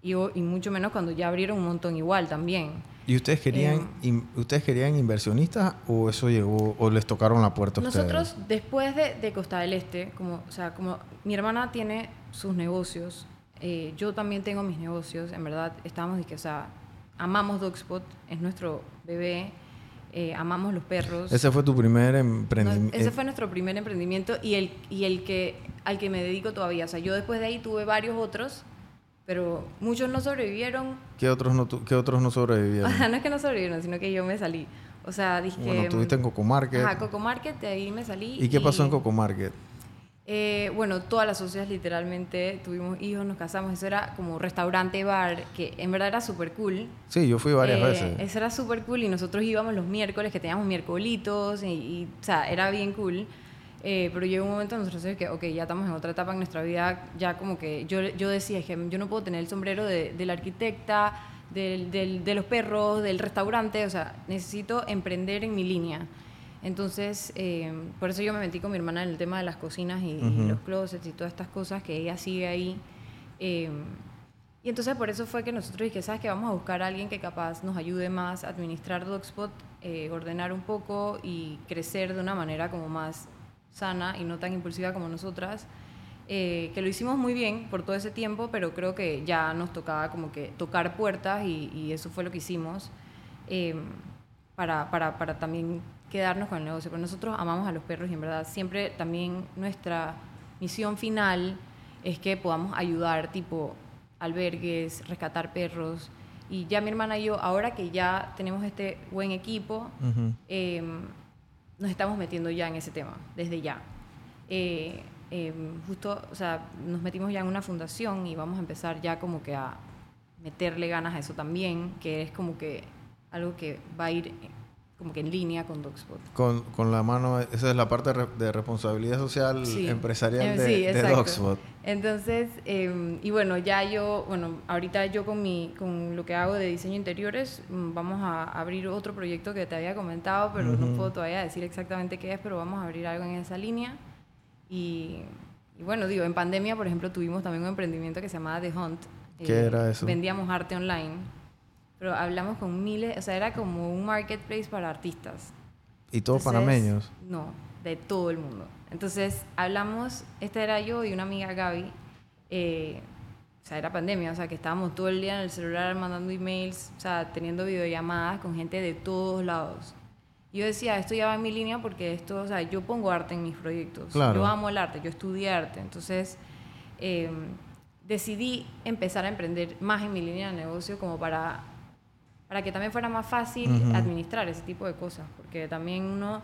y mucho menos cuando ya abrieron un montón igual también. ¿Y ustedes querían, Eh, in- ustedes querían inversionistas o eso llegó, o les tocaron la puerta a Nosotros, ustedes? después de, de Costa del Este, como, o sea, como mi hermana tiene sus negocios, eh, yo también tengo mis negocios, en verdad, estábamos, o sea, amamos Dogspot, es nuestro bebé, eh, amamos los perros. Ese fue tu primer No, emprendimiento. ese fue nuestro primer emprendimiento y el, y el que, al que me dedico todavía. O sea, yo después de ahí tuve varios otros, pero muchos no sobrevivieron. ¿Qué otros no, qué otros no sobrevivieron? O sea, no es que no sobrevivieron, sino que yo me salí. O sea, dije... Bueno, estuviste en Coco Market. Ajá, Coco Market, de ahí me salí. ¿Y qué pasó en Coco Market? Eh, bueno, todas las socias literalmente tuvimos hijos, nos casamos, eso era como restaurante, bar, que en verdad era súper cool. Sí, yo fui varias Eh, veces. Eso era súper cool y nosotros íbamos los miércoles, que teníamos miércolitos, y, y, o sea, era bien cool. Eh, pero llegó un momento en nosotros que, ok, ya estamos en otra etapa en nuestra vida, ya como que yo, yo decía, es que yo no puedo tener el sombrero de, del arquitecta, del, del- de los perros, del restaurante, o sea, necesito emprender en mi línea. Entonces, eh, por eso yo me metí con mi hermana en el tema de las cocinas y, y Ujú. los closets y todas estas cosas que ella sigue ahí. Eh, y entonces por eso fue que nosotros dije, ¿sabes que Vamos a buscar a alguien que capaz nos ayude más a administrar Dogspot, eh, ordenar un poco y crecer de una manera como más sana y no tan impulsiva como nosotras. Eh, que lo hicimos muy bien por todo ese tiempo, pero creo que ya nos tocaba como que tocar puertas y, y eso fue lo que hicimos eh, para, para, para también quedarnos con el negocio. Pero nosotros amamos a los perros y en verdad siempre también nuestra misión final es que podamos ayudar tipo albergues, rescatar perros. Y ya mi hermana y yo, ahora que ya tenemos este buen equipo, eh, nos estamos metiendo ya en ese tema, desde ya. Eh, eh, justo, o sea, nos metimos ya en una fundación y vamos a empezar ya como que a meterle ganas a eso también, que es como que algo que va a ir como que en línea con Dogspot. Con, con la mano, esa es la parte de responsabilidad social Sí. empresarial de, sí, de. Dogspot. Entonces, eh, y bueno, ya yo, bueno, ahorita yo con, mi, con lo que hago de diseño interiores, mm, vamos a abrir otro proyecto que te había comentado, pero no Ujú. puedo todavía decir exactamente qué es, pero vamos a abrir algo en esa línea. Y, y bueno, digo, en pandemia, por ejemplo, tuvimos también un emprendimiento que se llamaba The Hunt. Eh, ¿Qué era eso? Vendíamos arte online, pero hablamos con miles, o sea, era como un marketplace para artistas. Y todos Entonces, panameños. No, de todo el mundo. Entonces hablamos, esta era yo y una amiga Gaby, eh, o sea, era pandemia, o sea, que estábamos todo el día en el celular mandando emails, o sea, teniendo videollamadas con gente de todos lados. Y yo decía, esto ya va en mi línea porque esto, o sea, yo pongo arte en mis proyectos. Claro. Yo amo el arte, yo estudié arte. Entonces, eh, decidí empezar a emprender más en mi línea de negocio como para, para que también fuera más fácil Ujú. administrar ese tipo de cosas. Porque también uno,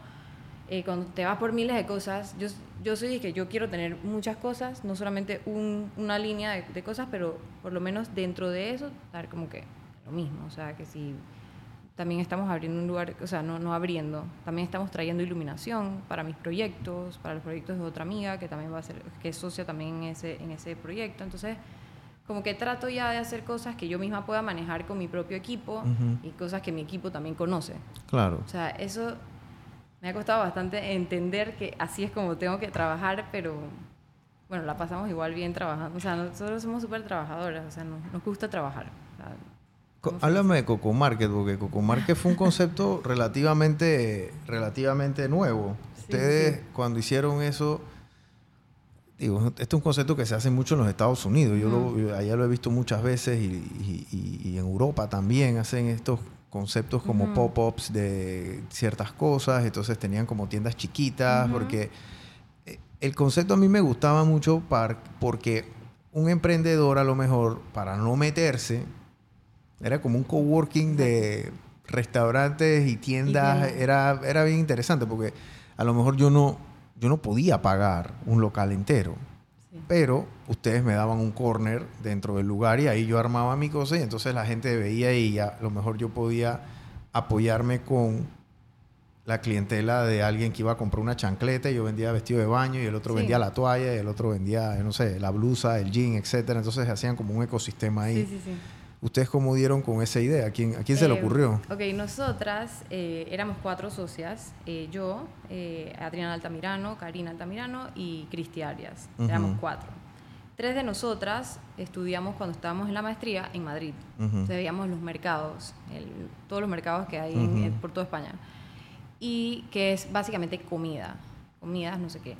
eh, cuando te vas por miles de cosas, yo, yo soy de que yo quiero tener muchas cosas, no solamente un- una línea de, de cosas, pero por lo menos dentro de eso, dar como que lo mismo. O sea, que si también estamos abriendo un lugar, o sea, no, no abriendo, también estamos trayendo iluminación para mis proyectos, para los proyectos de otra amiga que también va a ser, que es socia también en ese, en ese proyecto. Entonces, como que trato ya de hacer cosas que yo misma pueda manejar con mi propio equipo Ujú. y cosas que mi equipo también conoce. Claro. O sea, eso me ha costado bastante entender que así es como tengo que trabajar, pero bueno, la pasamos igual bien trabajando. O sea, nosotros somos súper trabajadoras, o sea, nos, nos gusta trabajar. O sea, Háblame de Coco Market, porque Coco Market fue un concepto relativamente, relativamente nuevo. Sí, Ustedes, sí. cuando hicieron eso, digo, este es un concepto que se hace mucho en los Estados Unidos. Yo, lo- yo allá lo he visto muchas veces y, y- y- y en Europa también hacen estos conceptos como pop-ups de ciertas cosas. Entonces tenían como tiendas chiquitas, porque eh, el concepto a mí me gustaba mucho par- porque un emprendedor a lo mejor, para no meterse, era como un coworking de restaurantes y tiendas. Era, era bien interesante porque a lo mejor yo no, yo no podía pagar un local entero. Sí. Pero ustedes me daban un corner dentro del lugar y ahí yo armaba mi cosa y entonces la gente veía y a lo mejor yo podía apoyarme con la clientela de alguien que iba a comprar una chancleta y yo vendía vestido de baño y el otro Sí. vendía la toalla y el otro vendía, no sé, la blusa, el jean, etcétera. Entonces hacían como un ecosistema ahí. Sí, sí, sí. ¿Ustedes cómo dieron con esa idea? ¿A quién, a quién se le Eh, ocurrió? Ok, nosotras eh, éramos cuatro socias, eh, yo, eh, Adriana Altamirano, Karina Altamirano y Cristi Arias. Ujú. Éramos cuatro. Tres de nosotras estudiamos cuando estábamos en la maestría en Madrid. Ujú. Entonces veíamos los mercados, el- todos los mercados que hay en- Ujú. en- por toda España. Y que es básicamente comida, comidas, no sé qué.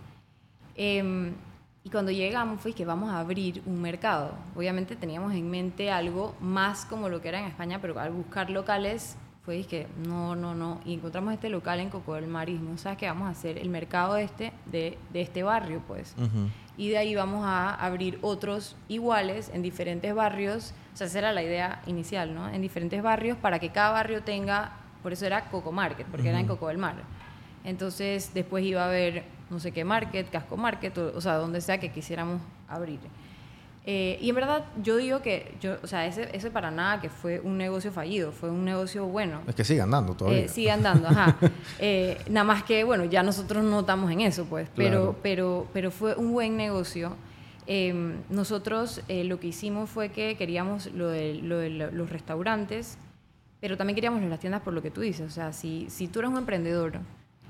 Y cuando llegamos fue que vamos a abrir un mercado. Obviamente teníamos en mente algo más como lo que era en España, pero al buscar locales fue que no, no, no. Y encontramos este local en Coco del Mar y dijimos, ¿sabes qué? Vamos a hacer el mercado este de, de este barrio, pues. Ujú. Y de ahí vamos a abrir otros iguales en diferentes barrios. O sea, esa era la idea inicial, ¿no? En diferentes barrios para que cada barrio tenga por eso era Coco Market, porque era en Coco del Mar. Entonces después iba a haber no sé qué market, casco market, o, o sea, donde sea que quisiéramos abrir. Eh, y en verdad, yo digo que, yo, o sea, ese, ese para nada que fue un negocio fallido, fue un negocio bueno. Es que sigue andando todavía. Eh, sigue andando, ajá. Eh, nada más que, bueno, ya nosotros no estamos en eso, pues, pero, Claro. pero, pero fue un buen negocio. Eh, nosotros eh, lo que hicimos fue que queríamos lo de, lo de lo- los restaurantes, pero también queríamos las tiendas por lo que tú dices. O sea, si, si tú eres un emprendedor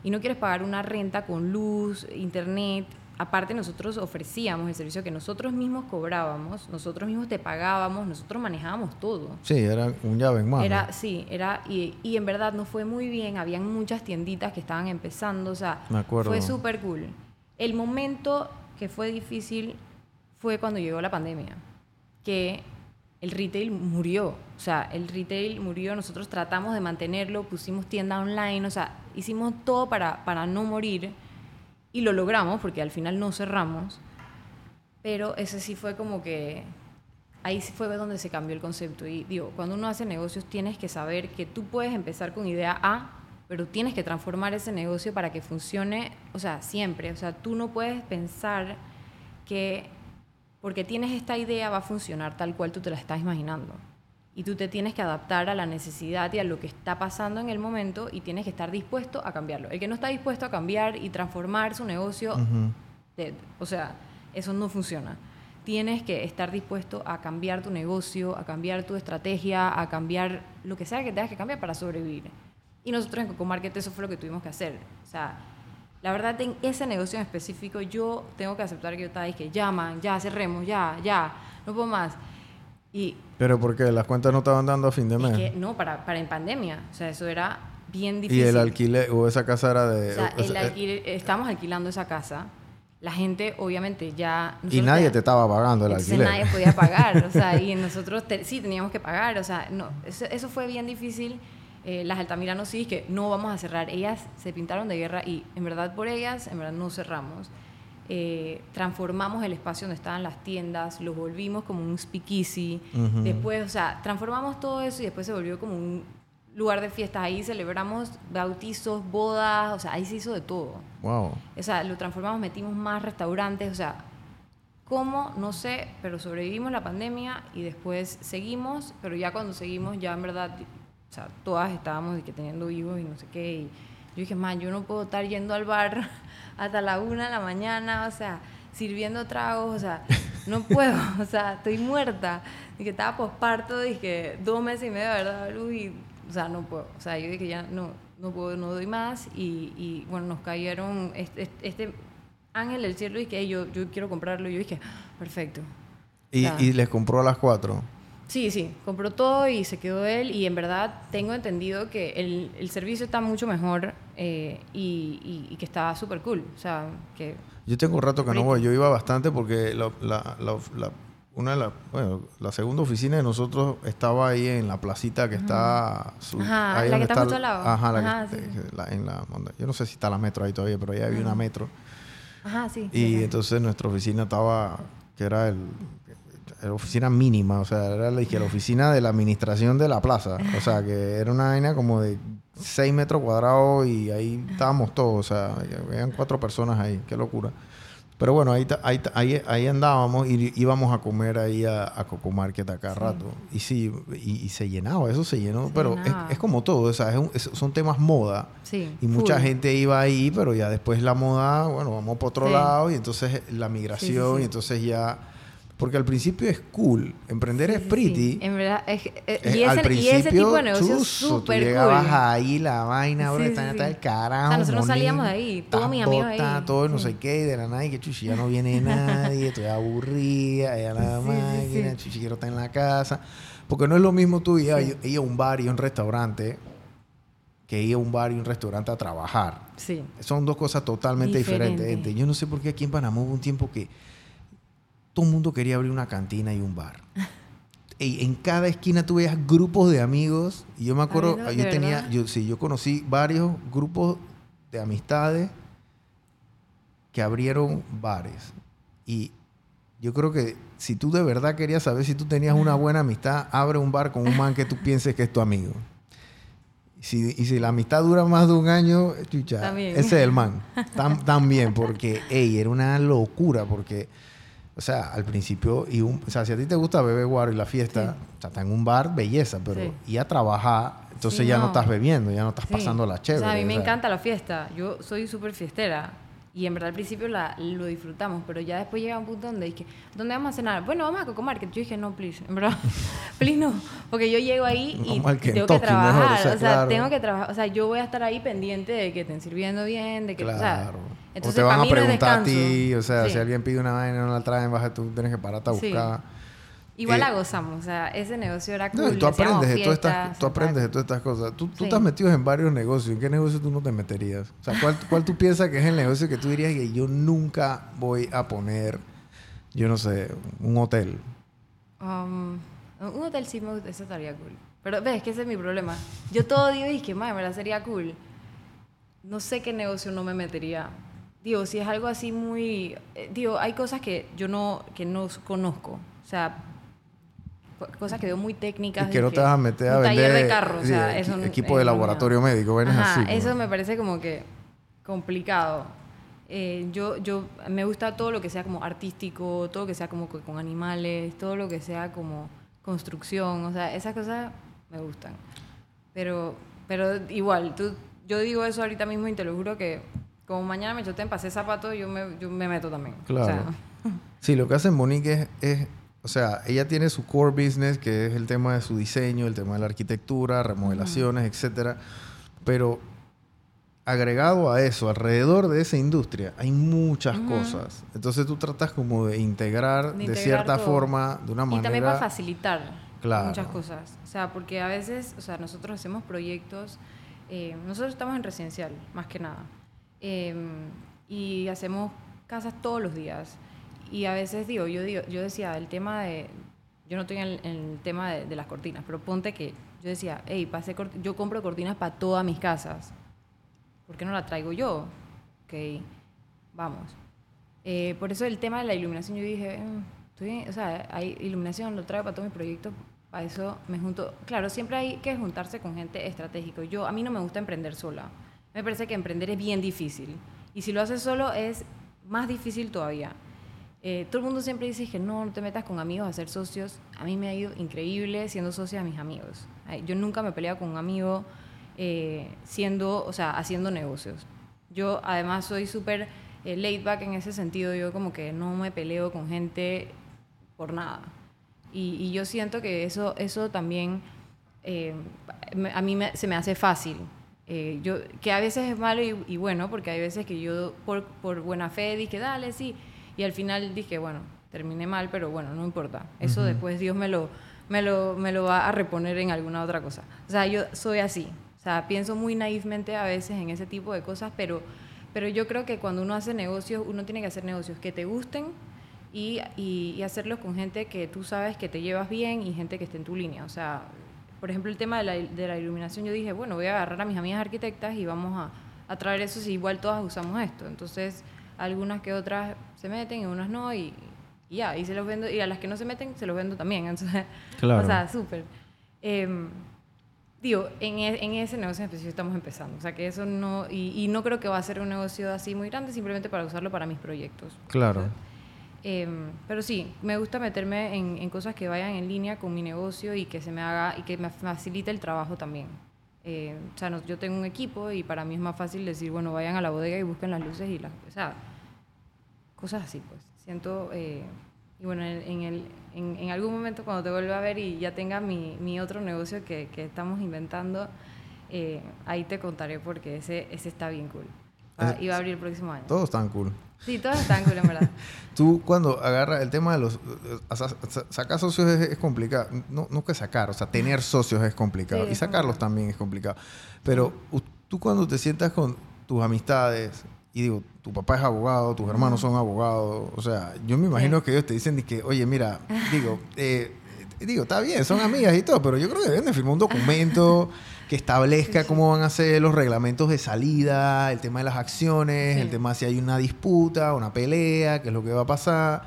y no quieres pagar una renta con luz, internet, aparte nosotros ofrecíamos el servicio que nosotros mismos cobrábamos, nosotros mismos te pagábamos, nosotros manejábamos todo. Sí, era un llave en mano. Era, sí, era, y, y en verdad nos fue muy bien, habían muchas tienditas que estaban empezando, o sea, Me acuerdo. fue súper cool. El momento que fue difícil fue cuando llegó la pandemia, que el retail murió, o sea, el retail murió, nosotros tratamos de mantenerlo, pusimos tienda online, o sea, hicimos todo para, para no morir y lo logramos porque al final no cerramos, pero ese sí fue como que ahí sí fue donde se cambió el concepto. Y digo, cuando uno hace negocios tienes que saber que tú puedes empezar con idea A, pero tienes que transformar ese negocio para que funcione, o sea, siempre. O sea, tú no puedes pensar que porque tienes esta idea va a funcionar tal cual tú te la estás imaginando. Y tú te tienes que adaptar a la necesidad y a lo que está pasando en el momento y tienes que estar dispuesto a cambiarlo. El que no está dispuesto a cambiar y transformar su negocio de- o sea, eso no funciona. Tienes que estar dispuesto a cambiar tu negocio, a cambiar tu estrategia, a cambiar lo que sea que tengas que cambiar para sobrevivir. Y nosotros en Coco Market eso fue lo que tuvimos que hacer. O sea, la verdad en ese negocio en específico yo tengo que aceptar que yo estaba que llaman, ya cerremos, ya, ya, no puedo más. Y Pero porque las cuentas no estaban dando a fin de es mes. que no, para, para en pandemia, o sea, eso era bien y difícil. el alquiler, o esa casa era de... O sea, o el sea, eh, alquiler- estamos alquilando esa casa. La gente, obviamente, ya. y nadie ya- te estaba pagando el alquiler. nadie podía pagar. O sea, y nosotros te- sí teníamos que pagar. O sea, no, eso, eso fue bien difícil. Eh, las Altamirano sí, que no vamos a cerrar. Ellas se pintaron de guerra y en verdad por ellas, en verdad no cerramos. Eh, transformamos el espacio donde estaban las tiendas, los volvimos como un speakeasy. Después, o sea, transformamos todo eso y después se volvió como un lugar de fiestas. Ahí celebramos bautizos, bodas, o sea, ahí se hizo de todo. Wow. O sea, lo transformamos, metimos más restaurantes, o sea, ¿cómo? No sé, pero sobrevivimos la pandemia y después seguimos, pero ya cuando seguimos, ya en verdad, o sea, todas estábamos de que teniendo hijos y no sé qué. Y yo dije, man, yo no puedo estar yendo al bar hasta la una de la mañana, o sea, sirviendo tragos, o sea, no puedo, o sea, estoy muerta. Que estaba posparto, dije, dos meses y medio de verdad, luz y, o sea, no puedo. O sea, yo dije, ya no, no puedo, no doy más. Y, y, bueno, nos cayeron este, este- este ángel del cielo y que yo, yo quiero comprarlo. Y yo dije, perfecto. Y, y les compró a las cuatro. Sí, sí, compró todo y se quedó él y en verdad tengo entendido que el, el servicio está mucho mejor eh, y, y- y que está súper cool. O sea, que... Yo tengo un rato que no voy. Yo iba bastante porque la, la- la- la- una de la, bueno, la segunda oficina de nosotros estaba ahí en la placita que está... su- Ajá, ahí la que está justo al lado. Ajá, la que- Ajá, sí, sí. la- en la, yo no sé si está la metro ahí todavía, pero ahí había una metro. Ajá, sí. Y sí. entonces nuestra oficina estaba, que era el, la oficina mínima, o sea, era la, oficina de la administración de la plaza. O sea, que era una vaina como de 6 metros cuadrados y ahí estábamos todos, o sea, habían cuatro personas ahí, qué locura. Pero bueno, ahí, ahí, ahí, ahí andábamos y íbamos a comer ahí a, a Coco Market a cada Sí. rato. Y sí, y, y se llenaba, eso se llenó. Se pero es, llenaba. es como todo, o sea, es un- es- son temas moda. Sí, Y mucha full. gente iba ahí, pero ya después la moda, bueno, vamos por otro Sí. lado y entonces la migración y entonces ya... Porque al principio es cool, emprender Sí, es pretty. sí. En verdad, es, eh, Eh, y, al ese, y principio, ese tipo de negocio es súper cool. llegabas ahí, la vaina, Sí, está el carajo. O sea, nosotros monín, salíamos de ahí, todos mis amigos ahí. todo no sé qué, de la nada, y que chuchi, ya no viene nadie, estoy aburrida, ya máquina, sí. chuchi, quiero estar en la casa. Porque no es lo mismo tú ir a, un bar y a un restaurante que ir a un bar y un restaurante a trabajar. Sí. Son dos cosas totalmente Diferente. diferentes. Yo no sé por qué aquí en Panamá hubo un tiempo que todo el mundo quería abrir una cantina y un bar. Y en cada esquina tú veías grupos de amigos. Y yo me acuerdo, Abriendo, yo ¿de tenía, verdad? yo sí, yo conocí varios grupos de amistades que abrieron bares. Y yo creo que si tú de verdad querías saber si tú tenías una buena amistad, abre un bar con un man que tú pienses que es tu amigo. Si, y si la amistad dura más de un año, chucha, ese es el man. Tam- también, porque, ey, era una locura, porque, o sea, al principio, y un, o sea, si a ti te gusta beber guaro y la fiesta, Sí. o sea, está en un bar, belleza, pero Sí. y a trabajar, entonces Sí, ya no. no. estás bebiendo, ya no estás pasando la chévere. O sea, a mí me o sea. encanta la fiesta. Yo soy súper fiestera. Y en verdad al principio la, lo disfrutamos, pero ya después llega un punto donde dije, ¿dónde vamos a cenar? Bueno, vamos a Coco Market. Yo dije, no, please, en verdad, please no. Porque yo llego ahí y tengo que trabajar. o sea, o sea, claro. tengo que trabajar. O sea, yo voy a estar ahí pendiente de que estén sirviendo bien, de que, o sea, Claro. Entonces o te van a preguntar a ti, o sea, Sí. si alguien pide una vaina y no la traen, vas a tú tienes que pararte a Sí. buscar. Igual Eh, la gozamos, o sea, ese negocio era cool. No, y tú aprendes, de todas estas, tú aprendes de todas estas cosas. Tú, tú Sí. estás metido en varios negocios. ¿En qué negocio tú no te meterías? O sea, ¿cuál, cuál tú piensas que es el negocio que tú dirías que yo nunca voy a poner, yo no sé, un hotel? Um, un hotel sí me eso estaría cool. Pero ves que ese es mi problema. Yo todo digo y que, madre, verdad sería cool. No sé qué negocio no me metería. Digo, si es algo así muy... eh, digo, hay cosas que yo no, que no conozco. O sea, co- cosas que veo muy técnicas. Y que no te vas a meter a vender taller de carro, o sea, sí, eso no- equipo eh, de laboratorio médico, vainas Ajá, así. eso ¿no? me parece como que complicado. Eh, yo, yo me gusta todo lo que sea como artístico, todo lo que sea como co- con animales, todo lo que sea como construcción, o sea, esas cosas me gustan. Pero, pero igual, tú, yo digo eso ahorita mismo y te lo juro que como mañana me choten pasé zapatos, yo me, yo me meto también. O sea, Claro. Sí, lo que hace Monique es, es, o sea, ella tiene su core business, que es el tema de su diseño, el tema de la arquitectura, remodelaciones, etcétera. Pero agregado a eso, alrededor de esa industria, hay muchas cosas. Entonces tú tratas como de integrar De de, integrar cierta todo. forma, de una Y también manera... para facilitar Claro. muchas cosas. O sea, porque a veces, o sea, nosotros hacemos proyectos, eh, nosotros estamos en residencial, más que nada. Eh, y hacemos casas todos los días. Y a veces digo, yo digo, yo decía, el tema de, yo no estoy en el, el tema de, de las cortinas, pero ponte que yo decía, hey, pasé yo compro cortinas para todas mis casas. ¿Por qué no la traigo yo? Ok, vamos. Eh, por eso el tema de la iluminación, yo dije, "Mm, estoy bien", o sea, hay iluminación, lo traigo para todos mis proyectos, para eso me junto. Claro, siempre hay que juntarse con gente estratégica. Yo, a mí no me gusta emprender sola. Me parece que emprender es bien difícil. Y si lo haces solo es más difícil todavía. Eh, todo el mundo siempre dice que no, no te metas con amigos a ser socios. A mí me ha ido increíble siendo socia de mis amigos. Yo nunca me he peleado con un amigo eh, siendo, o sea, haciendo negocios. Yo además soy súper eh, laid back en ese sentido. Yo como que no me peleo con gente por nada. Y, yo siento que eso, eso también eh, a mí se me hace fácil. Eh, yo, que a veces es malo y, y bueno, porque hay veces que yo por, por buena fe dije, dale, sí. Y al final dije, bueno, terminé mal, pero bueno, no importa. Eso después Dios me lo, me, lo, me lo va a reponer en alguna otra cosa. O sea, yo soy así. O sea, pienso muy naivmente a veces en ese tipo de cosas, pero, pero yo creo que cuando uno hace negocios, uno tiene que hacer negocios que te gusten y, y, y hacerlos con gente que tú sabes que te llevas bien y gente que esté en tu línea. O sea, por ejemplo, el tema de la, de la iluminación, yo dije, bueno, voy a agarrar a mis amigas arquitectas y vamos a, a traer eso si igual todas usamos esto. Entonces, algunas que otras se meten y unas no y, y ya, y se los vendo, y a las que no se meten, se los vendo también. Entonces, Claro. o sea, súper. Em, digo, en, e- en ese negocio en específico estamos empezando. O sea, que eso no, y, y no creo que va a ser un negocio así muy grande, simplemente para usarlo para mis proyectos. Claro. Em, pero sí, me gusta meterme en, en cosas que vayan en línea con mi negocio y que se me haga y que me facilite el trabajo también. Eh, o sea, no- yo tengo un equipo y para mí es más fácil decir, bueno, vayan a la bodega y busquen las luces y las, o sea, cosas así, pues. Siento, eh, y bueno, en, el, en, en algún momento cuando te vuelva a ver y ya tenga mi, mi otro negocio que, que estamos inventando, eh, ahí te contaré porque ese, ese está bien cool. Va- Ese- y va a abrir el próximo año. Todos están cool. Sí, todos están cool, en verdad. Tú cuando agarras el tema de los... sa- sa- Sacar socios es, es complicado. No, no que sacar, o sea, tener socios es complicado. Sí, y sacarlos también es complicado. Pero tú cuando te sientas con tus amistades y digo, tu papá es abogado, tus hermanos son abogados, o sea, yo me imagino que ellos te dicen que, oye, mira, digo, eh, digo, está bien, son amigas y todo, pero yo creo que deben de firmar un documento que establezca cómo van a ser los reglamentos de salida, el tema de las acciones, Sí. el tema si hay una disputa, una pelea, qué es lo que va a pasar.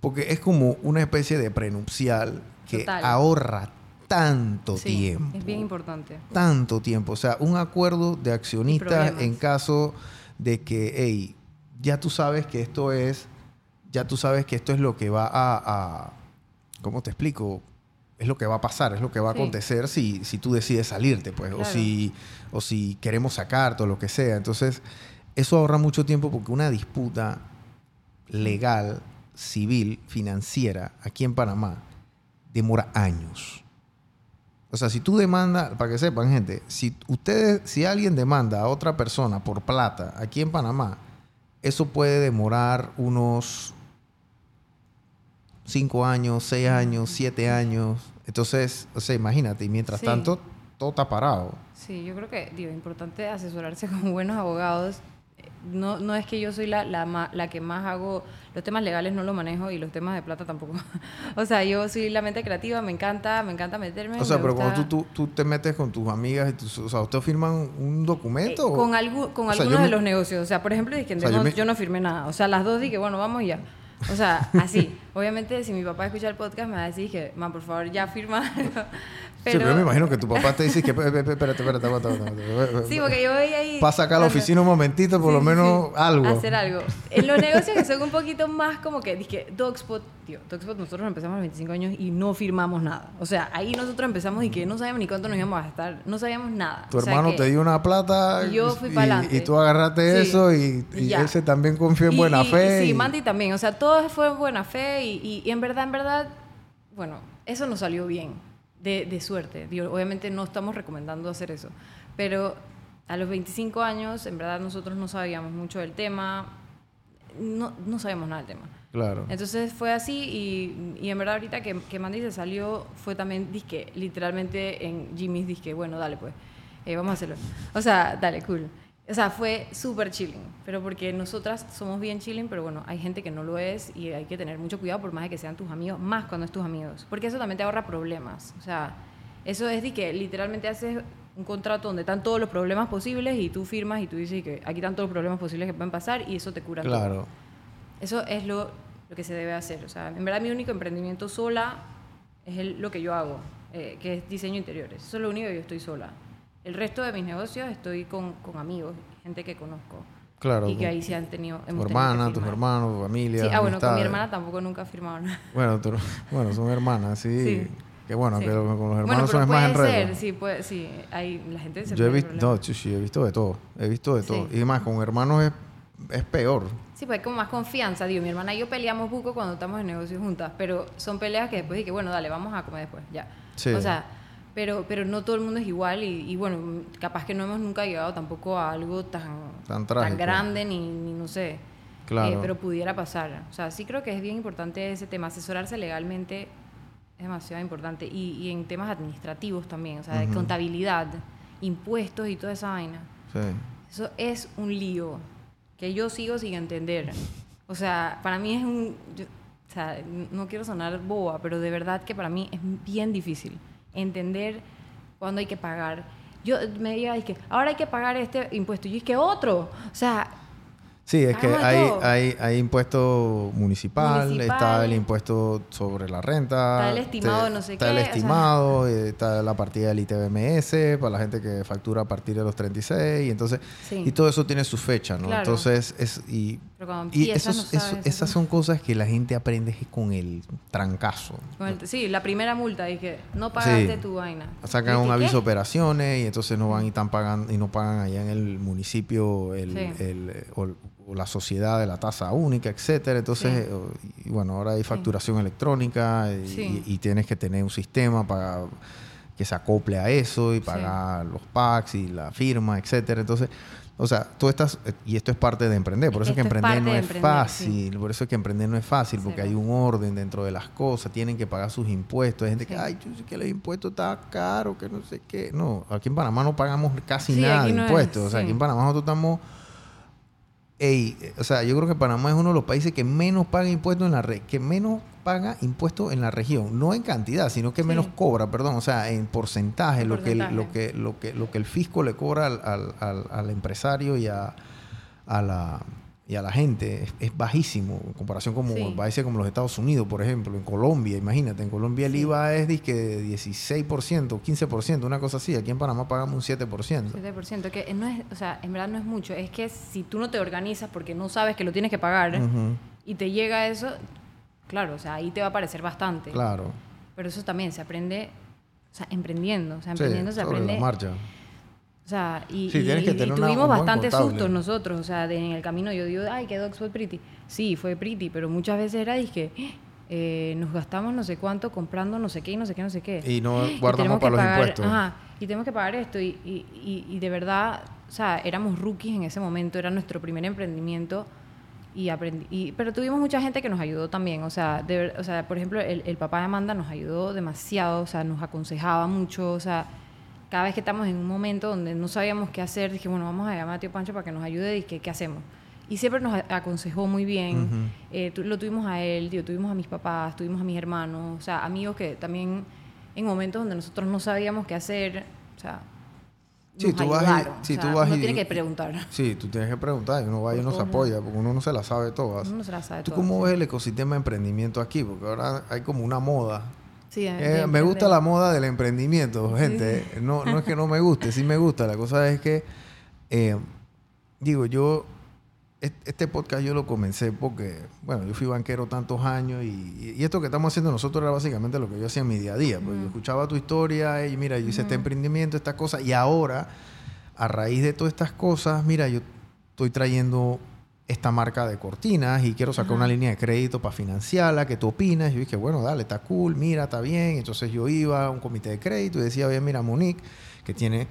Porque es como una especie de prenupcial que Total. ahorra tanto tiempo. Es bien importante. Tanto tiempo. O sea, un acuerdo de accionistas en caso de que, hey, ya tú sabes que esto es, ya tú sabes que esto es lo que va a, a- ¿cómo te explico? Es lo que va a pasar, es lo que va a Sí. acontecer si, si tú decides salirte, pues, o si, o si queremos sacarte o lo que sea. Entonces, eso ahorra mucho tiempo porque una disputa legal, civil, financiera, aquí en Panamá, demora años. O sea, si tú demandas, para que sepan, gente, si ustedes, si alguien demanda a otra persona por plata aquí en Panamá, eso puede demorar unos cinco años, seis años, siete años. Entonces, o sea, imagínate, y mientras Sí. tanto, todo está parado. Sí, yo creo que, digo, es importante asesorarse con buenos abogados. No, no es que yo soy la, la, la que más hago, los temas legales no los manejo y los temas de plata tampoco. o sea, yo soy la mente creativa, me encanta, me encanta meterme. O sea, me pero gusta- cuando tú, tú, tú te metes con tus amigas y tus, o sea, ¿ustedes firman un documento? Eh, o- con, algu- con sea, algunos de me- los negocios. O sea, por ejemplo, dije, O sea, no- yo no firmé nada. O sea, las dos dije, bueno, vamos y ya. O sea, así. Obviamente, si mi papá escucha el podcast, me va a decir que, man, por favor, ya firma. Algo". Sí, pero yo me imagino que tu papá te dice que, "Pe- pe- pe- espérate, espérate, aguanta, aguanta, aguanta". Sí, porque yo voy ahí... Pasa acá a la oficina un momentito, por Sí, lo menos sí. algo. Hacer algo. En los negocios que son un poquito más como que, dije, Dogspot, tío, Dogspot nosotros empezamos a los 25 años y no firmamos nada. O sea, ahí nosotros empezamos y que no sabíamos ni cuánto nos íbamos a gastar, no sabíamos nada. Tu O sea hermano te dio una plata y yo fui y, pa'lante. y tú agarraste Sí. eso y, y ese también confió en buena fe. Sí, y- Mandy también. O sea, todo fue en buena fe y, y- y en verdad, en verdad, bueno, eso nos salió bien, de, de suerte. Digo, obviamente no estamos recomendando hacer eso, pero a los 25 años, en verdad, nosotros no sabíamos mucho del tema, no, no sabíamos nada del tema. Claro. Entonces fue así y, y en verdad ahorita que, que Mandy se salió fue también disque, literalmente en Jimmy's disque, bueno, dale pues, eh, vamos a hacerlo. O sea, dale, cool. O sea, fue súper chilling, pero porque nosotras somos bien chilling, pero bueno, hay gente que no lo es y hay que tener mucho cuidado por más de que sean tus amigos, más cuando es tus amigos, porque eso también te ahorra problemas. O sea, eso es de que literalmente haces un contrato donde están todos los problemas posibles y tú firmas y tú dices que aquí están todos los problemas posibles que pueden pasar y eso te cura todo. Claro. Eso es lo, lo que se debe hacer. O sea, en verdad mi único emprendimiento sola es el- lo que yo hago, eh, que es diseño interiores. Eso es lo único que yo estoy sola. El resto de mis negocios estoy con, con amigos, gente que conozco. Claro. y que ahí se han tenido... Tu hermana, tus hermanos, tu familia. Sí, ah, bueno, con mi hermana tampoco nunca nada. Bueno, tu- bueno, son hermanas, sí. Sí. Que bueno, Sí. que con los hermanos bueno, son más ser, sí, puede, sí. Hay, la gente se Yo he visto, no, chuchi, he visto de todo. He visto de todo. Y más, con hermanos es, es peor. Sí, pues hay como más confianza. Digo, mi hermana y yo peleamos buco cuando estamos en negocios juntas, pero son peleas que después dije, bueno, dale, vamos a comer después, ya. Sí. O sea, pero, pero no todo el mundo es igual y, y bueno, capaz que no hemos nunca llegado tampoco a algo tan, Tan trágico. grande ni, ni no sé. Claro. Eh, pero pudiera pasar. O sea, sí creo que es bien importante ese tema. Asesorarse legalmente es demasiado importante. Y, y en temas administrativos también, o sea, de Ujú. contabilidad, impuestos y toda esa vaina. Sí. Eso es un lío que yo sigo sin entender. O sea, para mí es un... yo- o sea, no quiero sonar boba, pero de verdad que para mí es bien difícil entender cuándo hay que pagar. Yo me diga, es que ahora hay que pagar este impuesto. Y es que otro. O sea, Sí, es que de hay, hay, hay impuesto municipal, Municipal. está el impuesto sobre la renta. Está el estimado no sé está qué, el o sea. estimado, eh, está la partida del ITBMS para la gente que factura a partir de los 36. Y, entonces, Sí. y todo eso tiene su fecha, ¿no? Claro. Entonces, es, y, y esos- no eso- esas son cosas que la gente aprende con el trancazo. con el- sí, la primera multa, dije, no pagaste Sí. tu vaina. Sacan Y un aviso de operaciones y entonces no van y están pagando y no pagan allá en el municipio el, Sí. el, eh, o, la sociedad de la tasa única, etcétera. Entonces, Sí. eh, y bueno, ahora hay facturación electrónica y, Sí. y- y tienes que tener un sistema para que se acople a eso y pagar los packs y la firma, etcétera. Entonces, o sea, tú estás, eh, y esto es parte de emprender, por eso es que es emprender no es emprender, fácil, por eso es que emprender no es fácil, porque hay un orden dentro de las cosas, tienen que pagar sus impuestos, hay gente que, ay, yo sé que el impuesto está caro, que no sé qué. No, aquí en Panamá no pagamos casi Sí, nada de es, impuestos, o sea, aquí en Panamá nosotros estamos... Ey, eh, o sea, yo creo que Panamá es uno de los países que menos paga impuestos en la red, que menos paga impuestos en la región, no en cantidad, sino que Sí. menos cobra, perdón, o sea, en porcentaje, En lo que el- lo que lo que lo que el fisco le cobra al, al- al- al empresario y a, a la y a la gente es, es bajísimo en comparación con Sí. países como los Estados Unidos, por ejemplo, en Colombia, imagínate, en Colombia el. IVA es dizque de 16%, 15%, una cosa así, aquí en Panamá pagamos un 7%. 7%, que no es, o sea, en verdad no es mucho, es que si tú no te organizas porque no sabes que lo tienes que pagar y te llega eso, claro, o sea, ahí te va a parecer bastante. Claro. Pero eso también se aprende, o sea, emprendiendo, o sea, Sí, emprendiendo se aprende la marcha. O sea, y, Sí, y- y- y tuvimos bastante sustos nosotros. O sea, de- en el camino yo digo, ay, que Docs fue pretty. Sí, fue pretty, pero muchas veces era, dije, eh, nos gastamos no sé cuánto comprando no sé qué y no sé qué, no sé qué. Y no Y guardamos que para los pagar- impuestos. Ajá, y tenemos que pagar esto. Y, y- y- y de verdad, o sea, éramos rookies en ese momento, era nuestro primer emprendimiento. Y aprendí, y- pero tuvimos mucha gente que nos ayudó también. O sea, de o sea por ejemplo, el, el papá de Amanda nos ayudó demasiado, o sea, nos aconsejaba mucho. O sea, cada vez que estamos en un momento donde no sabíamos qué hacer, dije, bueno, vamos a llamar a tío Pancho para que nos ayude y que, qué hacemos. Y siempre nos aconsejó muy bien. Ujú. Eh, tu- lo tuvimos a él, tío, tuvimos a mis papás, tuvimos a mis hermanos, o sea, amigos que también en momentos donde nosotros no sabíamos qué hacer, o sea, Sí, nos tú vas y- sí, o sea, tú vas uno y- tiene que preguntar. Sí, tú tienes que preguntar y uno va y uno se apoya, porque uno no se la sabe todas. Uno no se la sabe ¿Tú todas, cómo sí. ves el ecosistema de emprendimiento aquí? Porque ahora hay como una moda. Sí, Eh, me gusta la moda del emprendimiento, gente. No, no es que no me guste, sí me gusta. La cosa es que, eh, digo, yo, est- este podcast yo lo comencé porque, bueno, yo fui banquero tantos años y, y esto que estamos haciendo nosotros era básicamente lo que yo hacía en mi día a día. Porque yo escuchaba tu historia y mira, yo hice este emprendimiento, estas cosas, y ahora, a raíz de todas estas cosas, mira, yo estoy trayendo esta marca de cortinas y quiero sacar Ajá. una línea de crédito para financiarla, ¿qué tú opinas? Yo dije, bueno, dale, está cool, mira, está bien. Entonces yo iba a un comité de crédito y decía, oye, mira, Monique, que tiene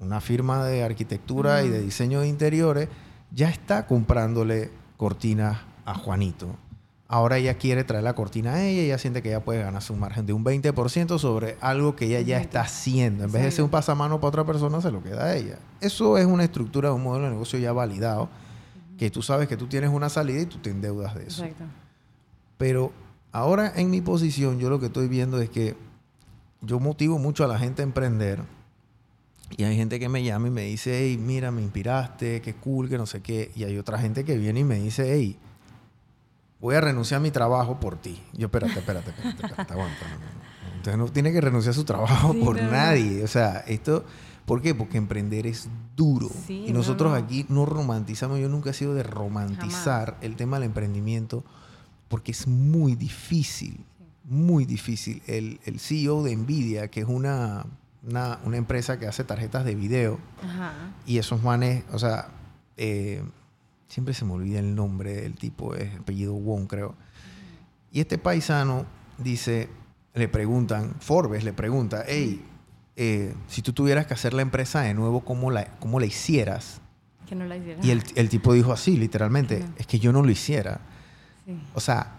una firma de arquitectura y de diseño de interiores, ya está comprándole cortinas a Juanito. Ahora ella quiere traer la cortina a ella y ella siente que ella puede ganarse un margen de un 20% sobre algo que ella ya está haciendo. En vez de ser un pasamano para otra persona, se lo queda a ella. Eso es una estructura de un modelo de negocio ya validado, que tú sabes que tú tienes una salida y tú te endeudas de eso. Exacto. Pero ahora en mi posición, yo lo que estoy viendo es que yo motivo mucho a la gente a emprender. Y hay gente que me llama y me dice, hey, mira, me inspiraste, qué cool, que no sé qué. Y hay otra gente que viene y me dice, hey, voy a renunciar a mi trabajo por ti. Yo, espérate, espérate, espérate, espérate, aguanta. no, no, no. Entonces no tiene que renunciar a su trabajo Sí, por nadie. O sea, esto, ¿por qué? Porque emprender es duro. Sí, y no, nosotros no. aquí no romantizamos, yo nunca he sido de romantizar el tema del emprendimiento porque es muy difícil, muy difícil. El, el CEO de Nvidia, que es una, una, una empresa que hace tarjetas de video, Ajá. y esos manes, o sea, eh, siempre se me olvida el nombre del tipo, es apellido Wong, creo. Y este paisano dice, le preguntan, Forbes le pregunta, hey, eh, si tú tuvieras que hacer la empresa de nuevo, ¿cómo la, cómo la hicieras? Que no la hicieron. Y el, el tipo dijo así, literalmente, es que yo no lo hiciera. Sí. O sea,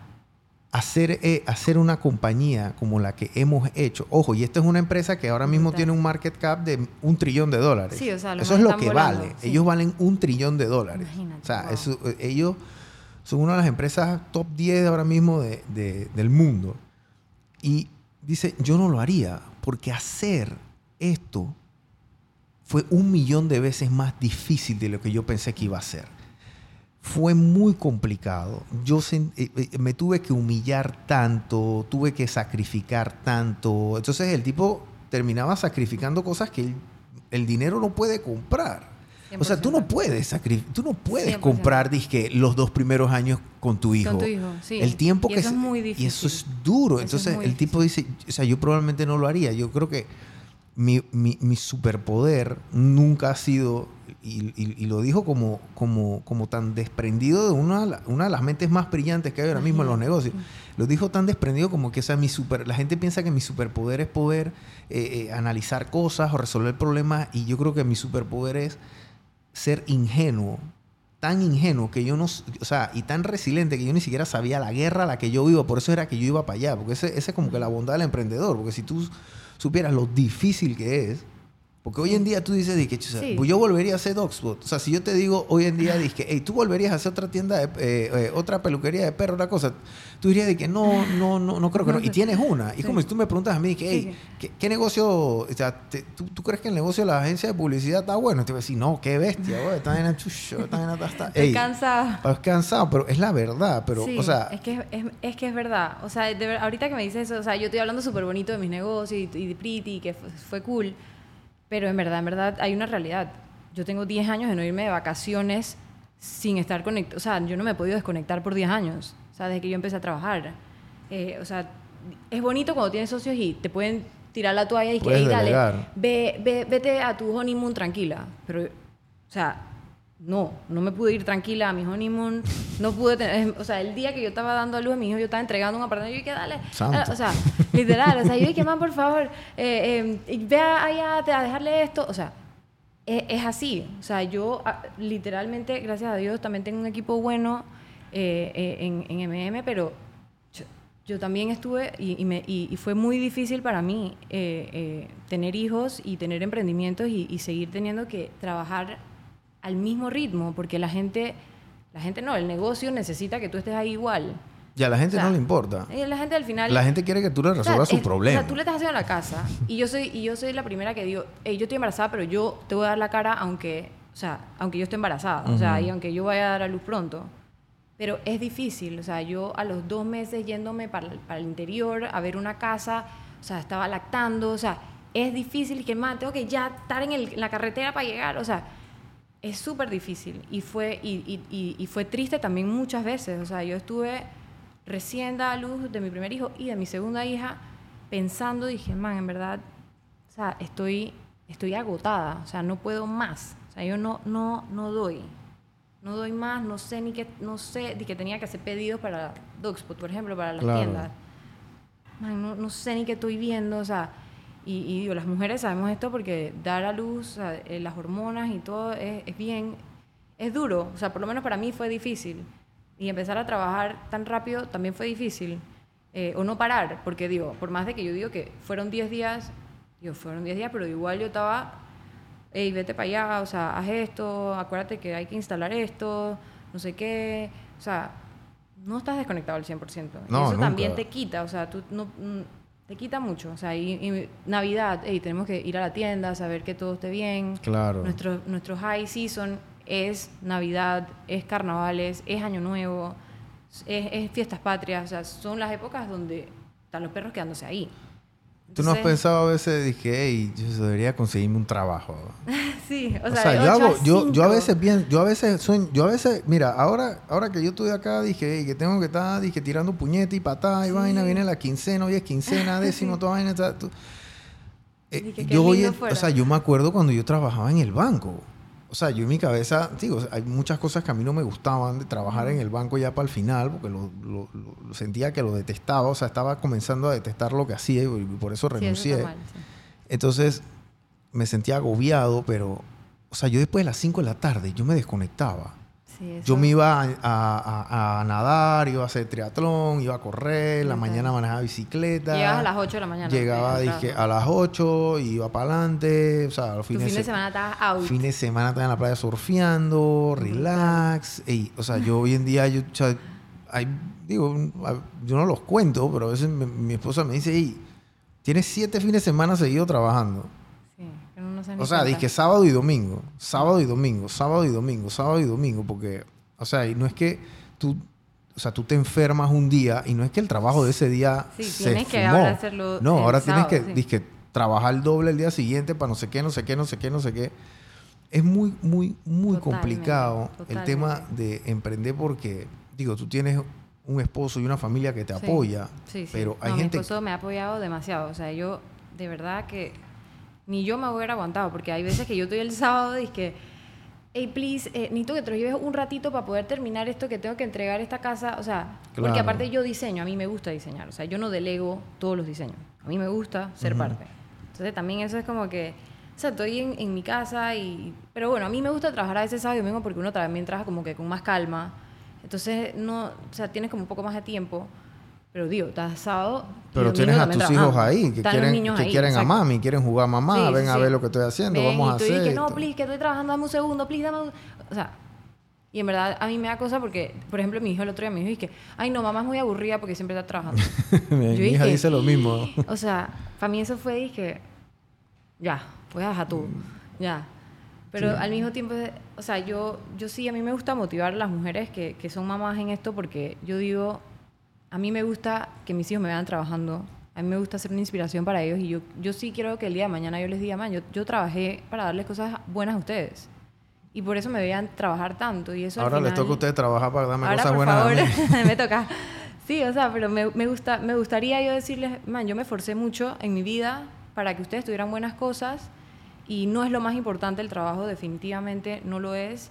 hacer, eh, hacer una compañía como la que hemos hecho. Ojo, y esta es una empresa que ahora mismo tiene un market cap de un trillón de dólares. Sí, o sea, los eso es lo que volando, vale. sí. Ellos valen un trillón de dólares. Imagínate, o sea, wow. eso, eh, ellos son una de las empresas top 10 ahora mismo de- de- del mundo. Y dice, yo no lo haría, porque hacer esto fue un millón de veces más difícil de lo que yo pensé que iba a ser. Fue muy complicado. Yo eh, eh, me tuve que humillar tanto, tuve que sacrificar tanto. Entonces el tipo terminaba sacrificando cosas que el, el dinero no puede comprar. O sea, tú no 100%. puedes, tú no puedes 100%. comprar disque, los dos primeros años con tu hijo. Con tu hijo, sí. El tiempo Y que eso es muy Y eso difícil. es duro. Eso Entonces el tipo dice, o sea, yo probablemente no lo haría. Yo creo que mi, mi- mi superpoder nunca ha sido, y, y- y lo dijo como, como, como tan desprendido de una, una de las mentes más brillantes que hay ahora mismo en los negocios. Lo dijo tan desprendido como que o sea, mi super, la gente piensa que mi superpoder es poder eh, eh, analizar cosas o resolver problemas y yo creo que mi superpoder es ser ingenuo, tan ingenuo que yo no, o sea, y tan resiliente que yo ni siquiera sabía la guerra a la que yo iba, por eso era que yo iba para allá, porque ese, ese es como que la bondad del emprendedor, porque si tú supieras lo difícil que es, Porque hoy en día tú dices, dije, Sí. yo volvería a hacer Dogspot. O sea, si yo te digo hoy en día, dije, hey, tú volverías a hacer otra tienda, de, eh, eh, otra peluquería de perro, una cosa, tú dirías de que no, no, no, no creo que no. Y tienes una. Y Sí. como si tú me preguntas a mí, que, hey, Sí. ¿qué, qué negocio, o sea, te- tú, tú crees que el negocio de la agencia de publicidad está bueno? Y te voy a decir, no, qué bestia, güey, está en el chucho, está en la está, Estoy ey, cansada. estás cansado, pero es la verdad, pero, o sea, es que es, es- que es verdad. O sea, de ahorita que me dices eso, o sea, yo estoy hablando súper bonito de mis negocios y, y de Pretty, que fue, fue cool, pero en verdad, en verdad, hay una realidad. Yo tengo 10 años de no irme de vacaciones sin estar conectado. O sea, yo no me he podido desconectar por 10 años, o sea, desde que yo empecé a trabajar. Eh, o sea, es bonito cuando tienes socios y te pueden tirar la toalla y que, Puedes "Ey, dale, ve, ve- vete a tu honeymoon tranquila. Pero, o sea, no, no me pude ir tranquila a mi honeymoon. No pude tener, o sea, el día que yo estaba dando a luz a mi hijo, yo estaba entregando un apartamento yo dije, dale. Santo. Ah, O sea, literal, o sea, yo dije, man, por favor, eh, eh, ve allá a dejarle esto. O sea, es, es así. O sea, yo ah, literalmente, gracias a Dios, también tengo un equipo bueno eh, eh, en, en MM, pero yo, yo también estuve y, y me- y- y fue muy difícil para mí eh, eh, tener hijos y tener emprendimientos y seguir teniendo que trabajar al mismo ritmo, porque la gente, la gente no, el negocio necesita que tú estés ahí igual. ya a la gente o sea, no le importa. Eh, La gente al final... La gente quiere que tú le o sea, resuelvas su es- problema. O sea, tú le estás haciendo la casa y yo soy y yo soy la primera que digo, "Ey, yo estoy embarazada, pero yo te voy a dar la cara aunque, o sea, aunque yo esté embarazada, o sea, y aunque yo vaya a dar a luz pronto. Pero es difícil, o sea, yo a los dos meses yéndome para, para el interior a ver una casa, o sea, estaba lactando, o sea, es difícil que más tengo que ya estar en, el- en la carretera para llegar, o sea, es súper difícil y fue, y, y- y- fue triste también muchas veces. O sea, yo estuve recién dada a luz de mi primer hijo y de mi segunda hija pensando, dije, man, en verdad, o sea, estoy, estoy agotada, o sea, no puedo más. O sea, yo no, no, no doy. No doy más, no sé ni qué, no sé, ni que tenía que hacer pedidos para Dogspot, por ejemplo, para las Claro. tiendas. Man, no, no sé ni qué estoy viendo, o sea, y, y digo, las mujeres sabemos esto porque dar a luz, eh, las hormonas y todo es, es bien, es duro, o sea, por lo menos para mí fue difícil. Y empezar a trabajar tan rápido también fue difícil. Eh, o no parar, porque digo, por más de que yo digo que fueron 10 días, digo, fueron 10 días, pero igual yo estaba, hey, vete para allá, o sea, haz esto, acuérdate que hay que instalar esto, no sé qué, o sea, no estás desconectado al 100%. y No, eso nunca. también te quita, o sea, tú no, mm, te quita mucho, o sea, y, y Navidad, hey, tenemos que ir a la tienda, saber que todo esté bien, Claro. nuestro, nuestro high season es Navidad, es carnavales, es Año Nuevo, es, es fiestas patrias, o sea, son las épocas donde están los perros quedándose ahí. Tú no has pensado a veces, dije, hey, yo debería conseguirme un trabajo. Sí, o O sea, yo, hago, yo, yo a veces pienso, yo a veces sueño, yo a veces, mira, ahora, ahora que yo estoy acá, dije, hey, que tengo que estar, dije, tirando puñete y patada y Sí. vaina, viene la quincena, hoy es quincena, décimo, toda vaina, ta- tú- Eh, Dije, yo o sea, yo me acuerdo cuando yo trabajaba en el banco. O sea, yo en mi cabeza, digo, hay muchas cosas que a mí no me gustaban de trabajar en el banco ya para el final, porque lo, lo- lo- sentía que lo detestaba, o sea, estaba comenzando a detestar lo que hacía y, por eso Sí, eso renuncié. está mal, sí. Entonces me sentía agobiado, pero, o sea, yo después de las 5 de la tarde, yo me desconectaba. Sí, Yo me iba a, a- a- a nadar, iba a hacer triatlón, iba a correr, la mañana manejaba bicicleta. Llegabas a las 8 de la mañana. Llegaba, dije, a las 8, iba para adelante, o sea, los fines, fin de semana estabas out. Fin de semana estaba en la playa surfeando, relax. Ey, o sea, yo hoy en día, yo, o sea, hay- digo, yo no los cuento, pero a veces mi, mi esposa me dice, hey, tienes siete fines de semana seguido trabajando. O sea, dije sábado y domingo, sábado y domingo, sábado y domingo, sábado y domingo, porque, o sea, y no es que tú, o sea, tú te enfermas un día y no es que el trabajo de ese día Sí, se tienes que ahora hacerlo No, ahora tienes que, sí. dizque, trabajar el doble el día siguiente para no sé qué, no sé qué, no sé qué, no sé qué. Es muy, muy, muy Totalmente, complicado el tema de emprender porque, digo, tú tienes un esposo y una familia que te Sí. apoya, Sí, sí. pero hay No, gente... Mi esposo me ha apoyado demasiado. O sea, yo, de verdad que ni yo me hubiera aguantado, porque hay veces que yo estoy el sábado y es que, hey, please, eh, necesito que te lo lleves un ratito para poder terminar esto que tengo que entregar esta casa. O sea, Claro. porque aparte yo diseño, a mí me gusta diseñar. O sea, yo no delego todos los diseños. A mí me gusta ser Ujú. parte. Entonces también eso es como que, o sea, estoy en, en mi casa y... Pero bueno, a mí me gusta trabajar a veces sábado y domingo porque uno también trabaja como que con más calma. Entonces, no, o sea, tienes como un poco más de tiempo. Pero digo, y Pero tienes a tus hijos trabajando. ahí que Están quieren, que ahí, quieren a mami, quieren jugar a mamá, Sí, ven sí, a sí. ver lo que estoy haciendo, Ven, vamos a y tú hacer. dices, no, esto". please, que estoy trabajando, dame un segundo, please, dame un... O sea, y en verdad a mí me da cosa porque, por ejemplo, mi hijo el otro día me dijo, y que, ay, no, mamá es muy aburrida porque siempre está trabajando. Mi Yo hija dije- dice lo mismo. o sea, para mí eso fue, dije, ya, voy a dejar tú, ya. Pero al mismo tiempo, o sea, yo, yo sí, a mí me gusta motivar a las mujeres que, que son mamás en esto porque yo digo, a mí me gusta que mis hijos me vean trabajando, a mí me gusta ser una inspiración para ellos y yo, yo sí quiero que el día de mañana yo les diga, man, yo, yo trabajé para darles cosas buenas a ustedes. Y por eso me vean trabajar tanto. Y eso al Ahora les toca a ustedes trabajar para darme Ahora, cosas por buenas a favor, mí. me toca. Sí, o sea, pero me, me, gusta, me gustaría yo decirles, man, yo me esforcé mucho en mi vida para que ustedes tuvieran buenas cosas y no es lo más importante el trabajo, definitivamente no lo es,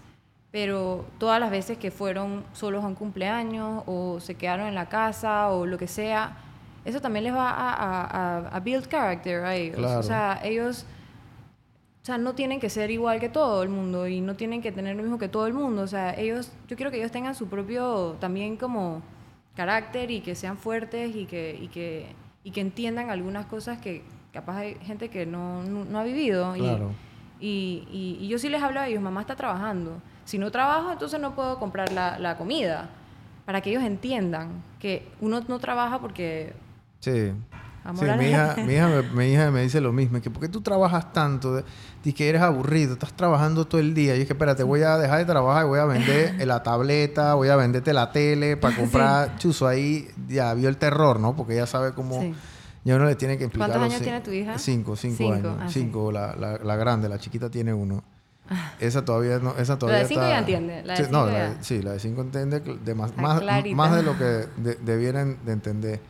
pero todas las veces que fueron solos a un cumpleaños o se quedaron en la casa o lo que sea, eso también les va a, a- a- build character a ellos. Claro. O sea, ellos... O sea, no tienen que ser igual que todo el mundo y no tienen que tener lo mismo que todo el mundo. O sea, ellos, yo quiero que ellos tengan su propio también como carácter y que sean fuertes y que, y que, y que entiendan algunas cosas que capaz hay gente que no, no, no ha vivido. Claro. Y, y, y yo sí les hablo a ellos, mamá está trabajando. Si no trabajo, entonces no puedo comprar la, la comida. Para que ellos entiendan que uno no trabaja porque... Sí. Sí, mi hija, mi, hija me, mi hija me dice lo mismo, es que ¿por qué tú trabajas tanto? Dices que eres aburrido, estás trabajando todo el día. Y es que espérate, voy a dejar de trabajar y voy a vender la tableta, voy a venderte la tele para comprar chuzo ahí. Ya vio el terror, ¿no? Porque ella sabe cómo... Sí. Ya uno le tiene que explicar. ¿Cuántos años tiene tu hija? Cinco, cinco, Cinco, años. ah, sí. cinco, la, la, la grande, la chiquita tiene uno. Esa todavía no, esa La todavía de cinco está- ya entiende, la de Sí, no, la de- sí, la de cinco entiende cl- de más, más, de lo que de- debieran de entender.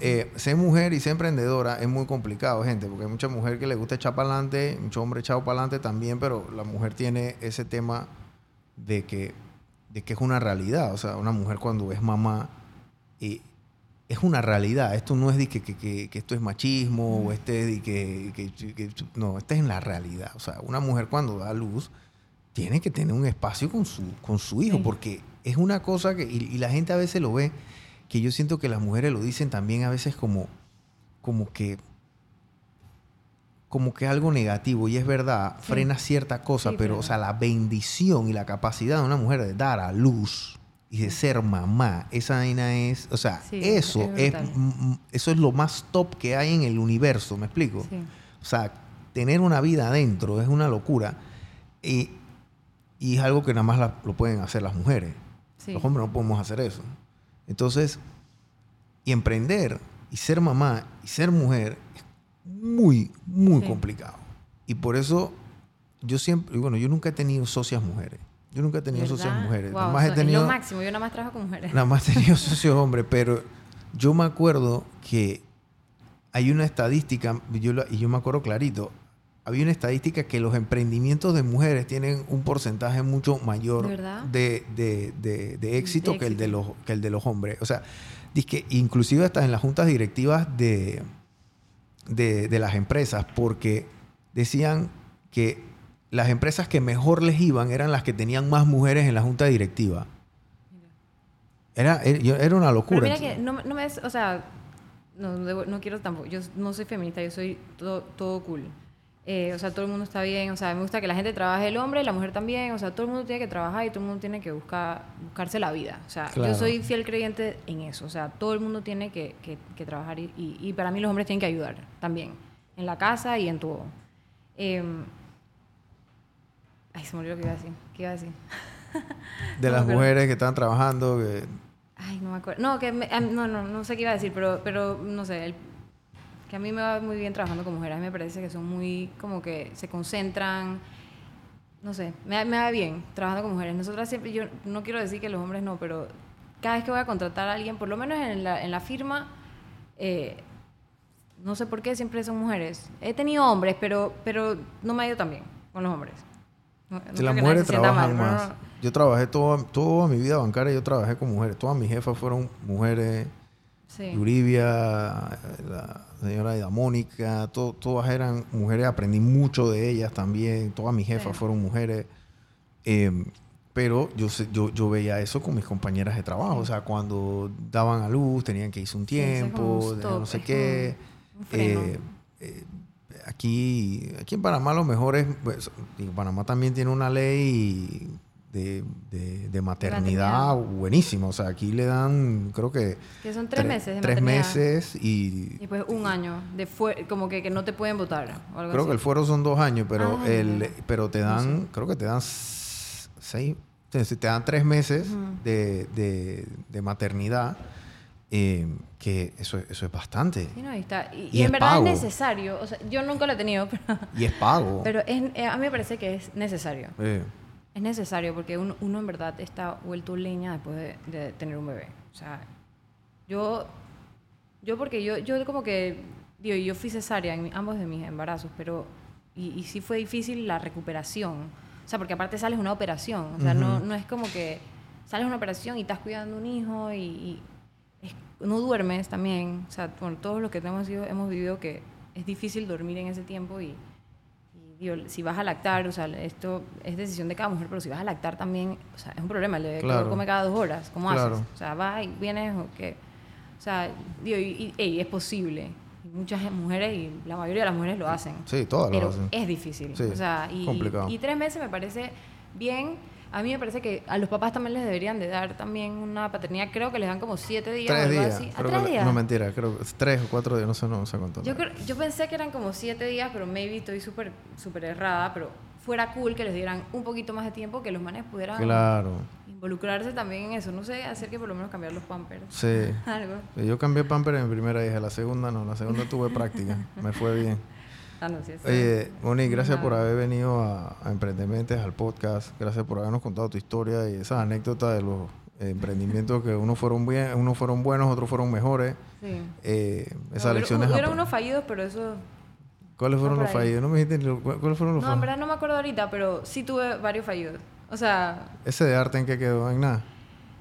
Eh, ser mujer y ser emprendedora es muy complicado, gente, porque hay mucha mujer que le gusta echar para adelante, mucho hombre echado para adelante también, pero la mujer tiene ese tema de que, de que es una realidad. O sea, una mujer cuando es mamá eh, es una realidad. Esto no es de que, que, que- que esto es machismo o este es de que, No, esta es en la realidad. O sea, una mujer cuando da luz tiene que tener un espacio con su, con su hijo Sí. porque es una cosa que... Y, y la gente a veces lo ve, que yo siento que las mujeres lo dicen también a veces como, como que como que algo negativo y es verdad, Sí. frena cierta cosa, Sí, pero frena. o sea, la bendición y la capacidad de una mujer de dar a luz y de ser mamá, esa vaina es, o sea, Sí, eso es eso es lo más top que hay en el universo, ¿me explico? Sí. O sea, tener una vida adentro es una locura y, y es algo que nada más la- lo pueden hacer las mujeres. Sí. Los hombres no podemos hacer eso. Entonces, y emprender y ser mamá y ser mujer es muy, muy complicado. Y por eso yo siempre, y bueno, yo nunca he tenido socias mujeres. Yo nunca he tenido ¿Verdad? mujeres. Wow, nada más he tenido, Es lo máximo, yo nada más trabajo con mujeres. nada más he tenido socios hombres, pero yo me acuerdo que hay una estadística, y yo, la- y yo me acuerdo clarito, había una estadística que los emprendimientos de mujeres tienen un porcentaje mucho mayor ¿De de, de- éxito, Que, el de los, que el de los hombres. O sea, que inclusive hasta en las juntas directivas de, de, de las empresas, porque decían que las empresas que mejor les iban eran las que tenían más mujeres en la junta directiva. Era, era, yo- era una Pero locura. mira que no, no me... O sea, no, no quiero tampoco... Yo no soy feminista, yo soy todo, todo cool. Eh, o sea, todo el mundo está bien. O sea, me gusta que la gente trabaje, el hombre y la mujer también. O sea, todo el mundo tiene que trabajar y todo el mundo tiene que buscar, buscarse la vida. O sea, Claro. yo soy fiel creyente en eso. O sea, todo el mundo tiene que, que- que trabajar y, y- y para mí los hombres tienen que ayudar también. En la casa y en todo. Em, ay, se me olvidó que iba a decir. ¿Qué iba a decir? de no las mujeres que están trabajando. que- Ay, no me acuerdo. No, que me- am- no, no, no sé qué iba a decir, pero, pero no sé, el- que a mí me va muy bien trabajando con mujeres. A mí me parece que son muy, como que se concentran. No sé, me, va- me va bien trabajando con mujeres. Nosotras siempre, yo no quiero decir que los hombres no, pero cada vez que voy a contratar a alguien, por lo menos en la, en la firma, eh, no sé por qué siempre son mujeres. He tenido hombres, pero, pero no me ha ido tan bien con los hombres. No- creo las mujeres trabajan mal, más. no- Yo trabajé toda, toda mi vida bancaria, yo trabajé con mujeres. Todas mis jefas fueron mujeres. Sí. Yuribia, la señora Ida Mónica, to- todas eran mujeres. Aprendí mucho de ellas también. Todas mis jefas Sí. fueron mujeres. Eh, pero yo, yo, yo veía eso con mis compañeras de trabajo. O sea, cuando daban a luz, tenían que irse un tiempo, no sé qué. un freno. Eh, eh, aquí, aquí en Panamá lo mejor es, pues, digo, Panamá también tiene una ley de, de- de maternidad maternidad. buenísima. O sea, aquí le dan, creo que... Que son tres tre- meses de Tres maternidad. meses y... Y pues un año de fue como que, que no te pueden votar o algo Creo que el fuero son dos años, pero, Ah, el, pero te dan, creo que te dan seis, te, dan tres meses de, de- de maternidad, eh, que eso, es- eso es bastante. Sí, no, ahí está. Y, Y y es en verdad pago. es necesario. O sea, yo nunca lo he tenido, pero, Y es pago. pero es, eh, a mí me parece que es necesario. Eh, Es necesario porque uno, uno en verdad está vuelto leña después de, de tener un bebé. O sea, yo, yo porque yo, yo como que, digo, yo fui cesárea en ambos de mis embarazos, pero, y, y sí fue difícil la recuperación. O sea, porque aparte sales una operación. O sea, no, Ujú. no es como que sales una operación y estás cuidando un hijo y, y no duermes también. O sea, bueno, todos los que hemos, ido- hemos vivido que es difícil dormir en ese tiempo y, si vas a lactar, o sea, esto es decisión de cada mujer, pero si vas a lactar también, o sea, es un problema. El bebé Claro. come cada dos horas. ¿Cómo Claro. haces? O sea, vas y vienes o qué. O sea, digo, y, es posible. Muchas mujeres, y la mayoría de las mujeres lo hacen. sí, todas pero lo hacen. es difícil. Sí, o sea, y, complicado. y tres meses me parece bien. A mí me parece que a los papás también les deberían de dar también una paternidad. Creo que les dan como siete días o Tres algo días. así. ¿A creo tres que le- días? no, mentira, creo que tres o cuatro días, no sé, no sé cuánto. Yo, creo- yo pensé que eran como siete días, pero maybe estoy súper súper errada, pero fuera cool que les dieran un poquito más de tiempo, que los manes pudieran Claro, involucrarse también en eso. No sé, hacer que por lo menos cambiar los pampers. sí. Algo. Yo cambié pamper en mi primera hija, la segunda no, la segunda tuve práctica, me fue bien. Ah, no, Oye, Moni, gracias por haber venido a, a Emprendementes, al podcast. Gracias por habernos contado tu historia y esas anécdotas de los emprendimientos que unos fueron bien, unos fueron buenos, otros fueron mejores. Sí. Eh, esas Hubo- lecciones. Hubieron unos fallidos, pero eso... ¿Cuáles fueron los ahí. fallidos? No me dijiste cuáles fueron los No, en fallidos. verdad no me acuerdo ahorita, pero sí tuve varios fallidos. O sea, Ese de arte en que quedó en nada.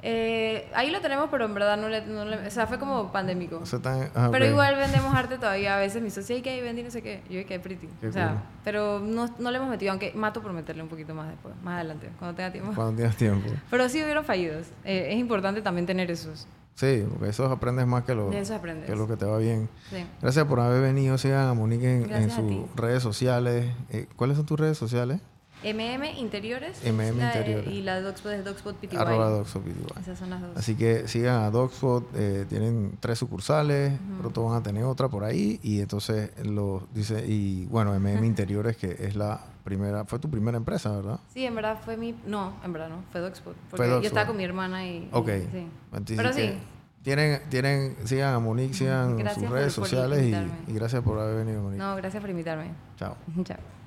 Eh, ahí lo tenemos, pero en verdad no le, no le- O sea, fue como pandémico. O sea, tan- ah, Pero ok. igual vendemos arte todavía. A veces mi socia y que vendí no sé qué. Yo que pretty. Qué o sea, cool. pero no, no le hemos metido, aunque mato por meterle un poquito más después, más adelante, cuando tenga tiempo. Cuando tienes tiempo. Pero sí hubieron fallidos. Eh, es importante también tener esos. Sí, porque eso aprendes más que lo, De aprendes. que lo que te va bien. Sí. Gracias por haber venido. Sigan a Monique en, en sus redes sociales. Eh, ¿Cuáles son tus redes sociales? MM Interiores. MM. Y la Dogspot es Dogspot PTY. Arroba Doxopty. Esas son las dos. Así que sigan a Dogspot, eh, tienen tres sucursales, pronto van a tener otra por ahí y entonces lo dice y bueno, MM Interiores que es la primera, fue tu primera empresa, ¿verdad? Sí, en verdad fue mi... No, en verdad no. Fue Dogspot. Porque Fue yo Dogspot. estaba con mi hermana y... y- Ok. sí. Entonces, Pero sí. Tienen, tienen, sigan a Monique, sigan Gracias sus redes por sociales y, y gracias por haber venido, Monique. No, gracias por invitarme. Chao. Chao.